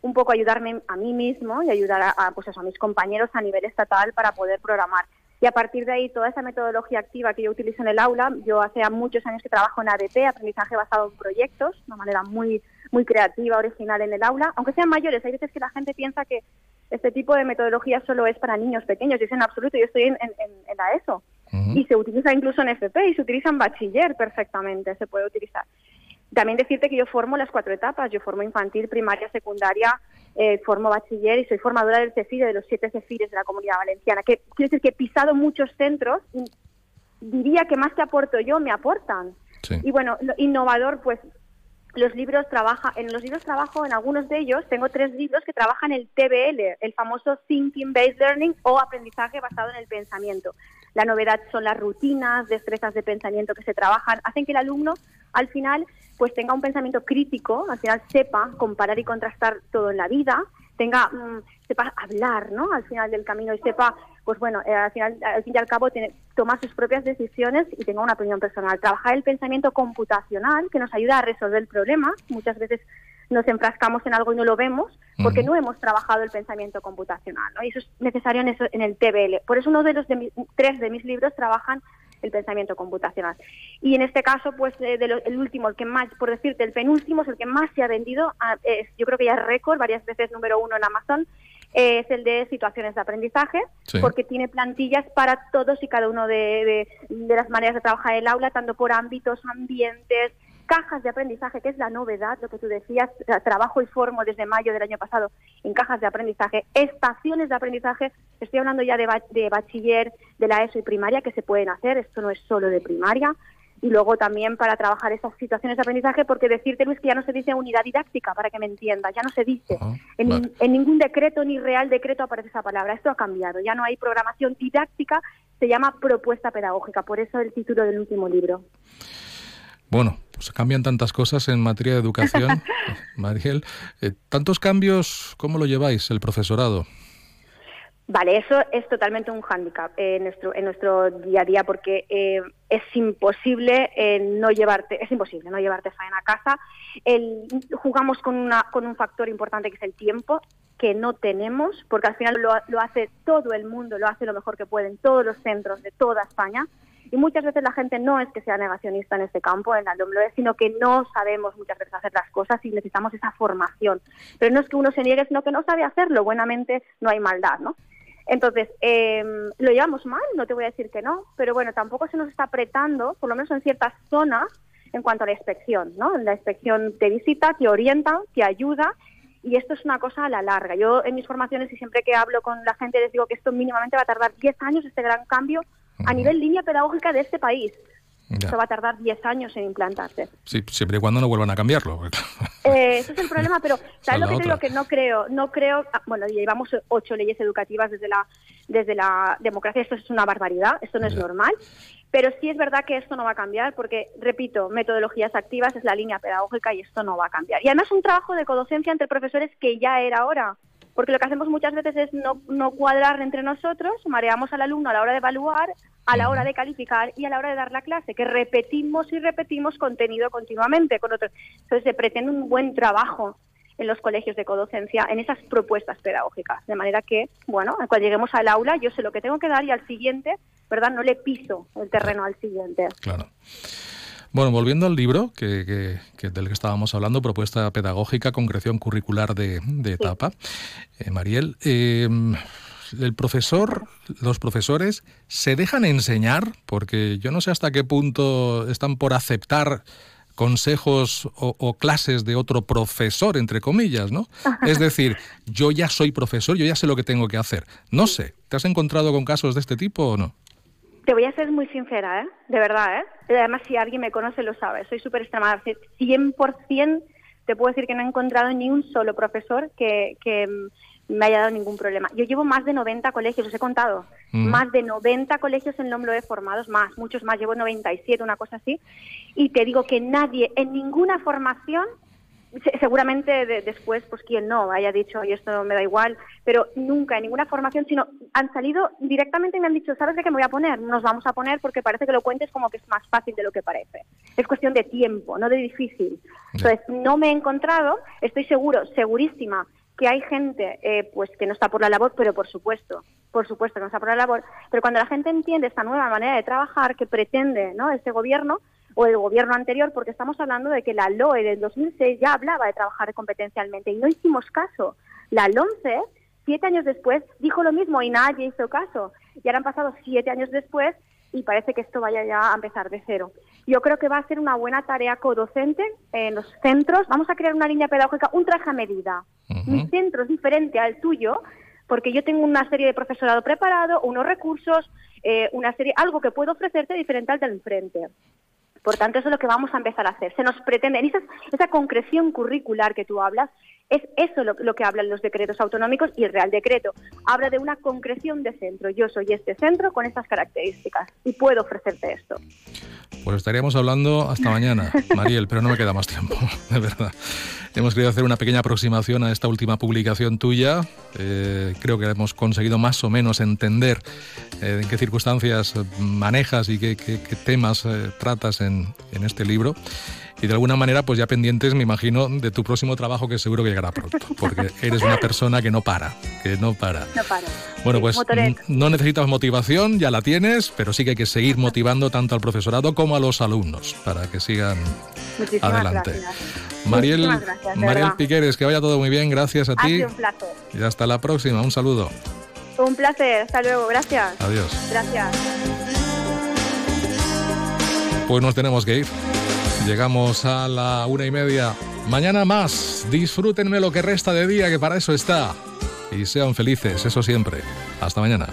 un poco ayudarme a mí mismo y ayudar a, pues eso, a mis compañeros a nivel estatal para poder programar. Y a partir de ahí, toda esa metodología activa que yo utilizo en el aula, yo hace muchos años que trabajo en ADP, aprendizaje basado en proyectos, de una manera muy, muy creativa, original en el aula, aunque sean mayores. Hay veces que la gente piensa que este tipo de metodología solo es para niños pequeños, y es en absoluto, yo estoy en, en, en- en la ESO. Y se utiliza incluso en FP y se utiliza en bachiller perfectamente, se puede utilizar. También decirte que yo formo las cuatro etapas, yo formo infantil, primaria, secundaria, eh, formo bachiller y soy formadora del CEFIRE, de los siete CEFIRES de la Comunidad Valenciana, que quiere decir que he pisado muchos centros y diría que más que aporto yo, me aportan. Y bueno, lo innovador, pues los libros trabaja, en los libros trabajo, en algunos de ellos, tengo tres libros que trabajan el TBL, el famoso Thinking Based Learning o aprendizaje basado en el pensamiento. La novedad son las rutinas, destrezas de pensamiento que se trabajan, hacen que el alumno al final pues tenga un pensamiento crítico, al final sepa comparar y contrastar todo en la vida, tenga mm, sepa hablar, ¿no? Al final del camino y sepa, pues bueno, eh, al final, al fin y al cabo, tiene, tomar sus propias decisiones y tenga una opinión personal. Trabajar el pensamiento computacional que nos ayuda a resolver el problema. Muchas veces nos enfrascamos en algo y no lo vemos porque no hemos trabajado el pensamiento computacional, ¿no? Y eso es necesario en, eso, en el TBL. Por eso uno de los de mi- tres de mis libros trabajan el pensamiento computacional. Y en este caso, pues eh, de lo- el último, el que más, por decirte, el penúltimo es el que más se ha vendido, ah, es, yo creo que ya es récord, varias veces número uno en Amazon, eh, es el de situaciones de aprendizaje, Sí. porque tiene plantillas para todos y cada uno de, de- de las maneras de trabajar el aula, tanto por ámbitos, ambientes, cajas de aprendizaje, que es la novedad, lo que tú decías, tra- trabajo y formo desde mayo del año pasado en cajas de aprendizaje, estaciones de aprendizaje, estoy hablando ya de bachiller, de la ESO y primaria, que se pueden hacer, esto no es solo de primaria, y luego también para trabajar esas situaciones de aprendizaje, porque decirte, Luis, que ya no se dice unidad didáctica, para que me entiendas, ya no se dice. En, vale. en ningún decreto ni real decreto aparece esa palabra. Esto ha cambiado. Ya no hay programación didáctica, se llama propuesta pedagógica. Por eso el título del último libro. Bueno, pues cambian tantas cosas en materia de educación. Mariel, eh, tantos cambios, ¿cómo lo lleváis el profesorado? Vale, eso es totalmente un hándicap en nuestro, en nuestro día a día porque eh, es imposible eh, no llevarte, es imposible no llevarte faena a casa. El- jugamos con, una, con un factor importante que es el tiempo que no tenemos, porque al final lo, lo hace todo el mundo, lo hace lo mejor que pueden todos los centros de toda España. Y muchas veces la gente no es que sea negacionista en este campo, en la LOMLOE, sino que no sabemos muchas veces hacer las cosas y necesitamos esa formación. Pero no es que uno se niegue, sino que no sabe hacerlo. Buenamente no hay maldad, ¿no? Entonces, eh, lo llevamos mal, no te voy a decir que no, pero bueno, tampoco se nos está apretando, por lo menos en ciertas zonas, en cuanto a la inspección, ¿no? La inspección te visita, te orienta, te ayuda, y esto es una cosa a la larga. Yo en mis formaciones y siempre que hablo con la gente les digo que esto mínimamente va a tardar 10 años, este gran cambio, a nivel línea pedagógica de este país. Ya. Esto va a tardar 10 años en implantarse. Sí, siempre y cuando no vuelvan a cambiarlo. Eh, ese es el problema, pero ¿sabes lo que te digo? Que no creo, no creo, ah, bueno, llevamos ocho leyes educativas desde la, desde la democracia, esto es una barbaridad, esto no es normal, pero sí es verdad que esto no va a cambiar porque, repito, metodologías activas es la línea pedagógica y esto no va a cambiar. Y además un trabajo de codocencia entre profesores que ya era hora, porque lo que hacemos muchas veces es no, no cuadrar entre nosotros, mareamos al alumno a la hora de evaluar, a la hora de calificar y a la hora de dar la clase, que repetimos y repetimos contenido continuamente con otros. Entonces se pretende un buen trabajo en los colegios de codocencia en esas propuestas pedagógicas, de manera que, bueno, cuando lleguemos al aula yo sé lo que tengo que dar y al siguiente, ¿verdad? No le piso el terreno al siguiente. Claro. Bueno, volviendo al libro que, que- que del que estábamos hablando, propuesta pedagógica, concreción curricular de, de etapa, eh, Mariel, eh, el profesor, los profesores se dejan enseñar, porque yo no sé hasta qué punto están por aceptar consejos o, o clases de otro profesor, entre comillas, ¿no? Es decir, yo ya soy profesor, yo ya sé lo que tengo que hacer. No sé, ¿te has encontrado con casos de este tipo o no? Te voy a ser muy sincera, ¿eh? De verdad, ¿eh? Además, si alguien me conoce lo sabe. Soy súper extremada. 100% te puedo decir que no he encontrado ni un solo profesor que, que me haya dado ningún problema. Yo llevo más de 90 colegios, os he contado. Mm. Más de 90 colegios en LOMLOE formados, más, muchos más. Llevo 97, una cosa así. Y te digo que nadie en ninguna formación seguramente de- después, pues quien no haya dicho, y esto me da igual, pero nunca en ninguna formación, sino han salido directamente y me han dicho, ¿sabes de qué me voy a poner? Nos vamos a poner porque parece que lo cuentes como que es más fácil de lo que parece. Es cuestión de tiempo, no de difícil. Entonces, no me he encontrado, estoy seguro, segurísima, que hay gente eh, pues que no está por la labor, pero por supuesto, por supuesto que no está por la labor, pero cuando la gente entiende esta nueva manera de trabajar que pretende ¿no? este gobierno, o el gobierno anterior, porque estamos hablando de que la LOE del 2006 ya hablaba de trabajar competencialmente y no hicimos caso. La LONCE, siete años después, dijo lo mismo y nadie hizo caso. Y ahora han pasado siete años después y parece que esto vaya ya a empezar de cero. Yo creo que va a ser una buena tarea codocente en los centros. Vamos a crear una línea pedagógica, un traje a medida. Mi centro es diferente al tuyo porque yo tengo una serie de profesorado preparado, unos recursos, eh, una serie, algo que puedo ofrecerte diferente al del enfrente. Por tanto, eso es lo que vamos a empezar a hacer. Se nos pretende, en esa, esa concreción curricular que tú hablas, es eso lo, lo que hablan los decretos autonómicos y el Real Decreto. Habla de una concreción de centro. Yo soy este centro con estas características y puedo ofrecerte esto. Pues estaríamos hablando hasta mañana, Mariel, pero no me queda más tiempo, de verdad. Hemos querido hacer una pequeña aproximación a esta última publicación tuya. Eh, creo que hemos conseguido más o menos entender eh, en qué circunstancias manejas y qué, temas eh, tratas en este libro. Y de alguna manera, pues ya pendientes, me imagino, de tu próximo trabajo que seguro que llegará pronto, porque eres una persona que no para, que no para. No paro. Bueno, Sí, pues motoreta. no necesitas motivación, ya la tienes, pero sí que hay que seguir motivando tanto al profesorado como a los alumnos para que sigan Muchísimas adelante. gracias. Mariel, gracias, Mariel. Piqueres, que vaya todo muy bien, gracias a Ha ti sido un placer. y hasta la próxima. Un saludo. Un placer. Hasta luego. Gracias. Adiós. Gracias. Pues nos tenemos que ir. Llegamos a la una y media. Mañana más. Disfrútenme lo que resta de día, que para eso está. Y sean felices, eso siempre. Hasta mañana.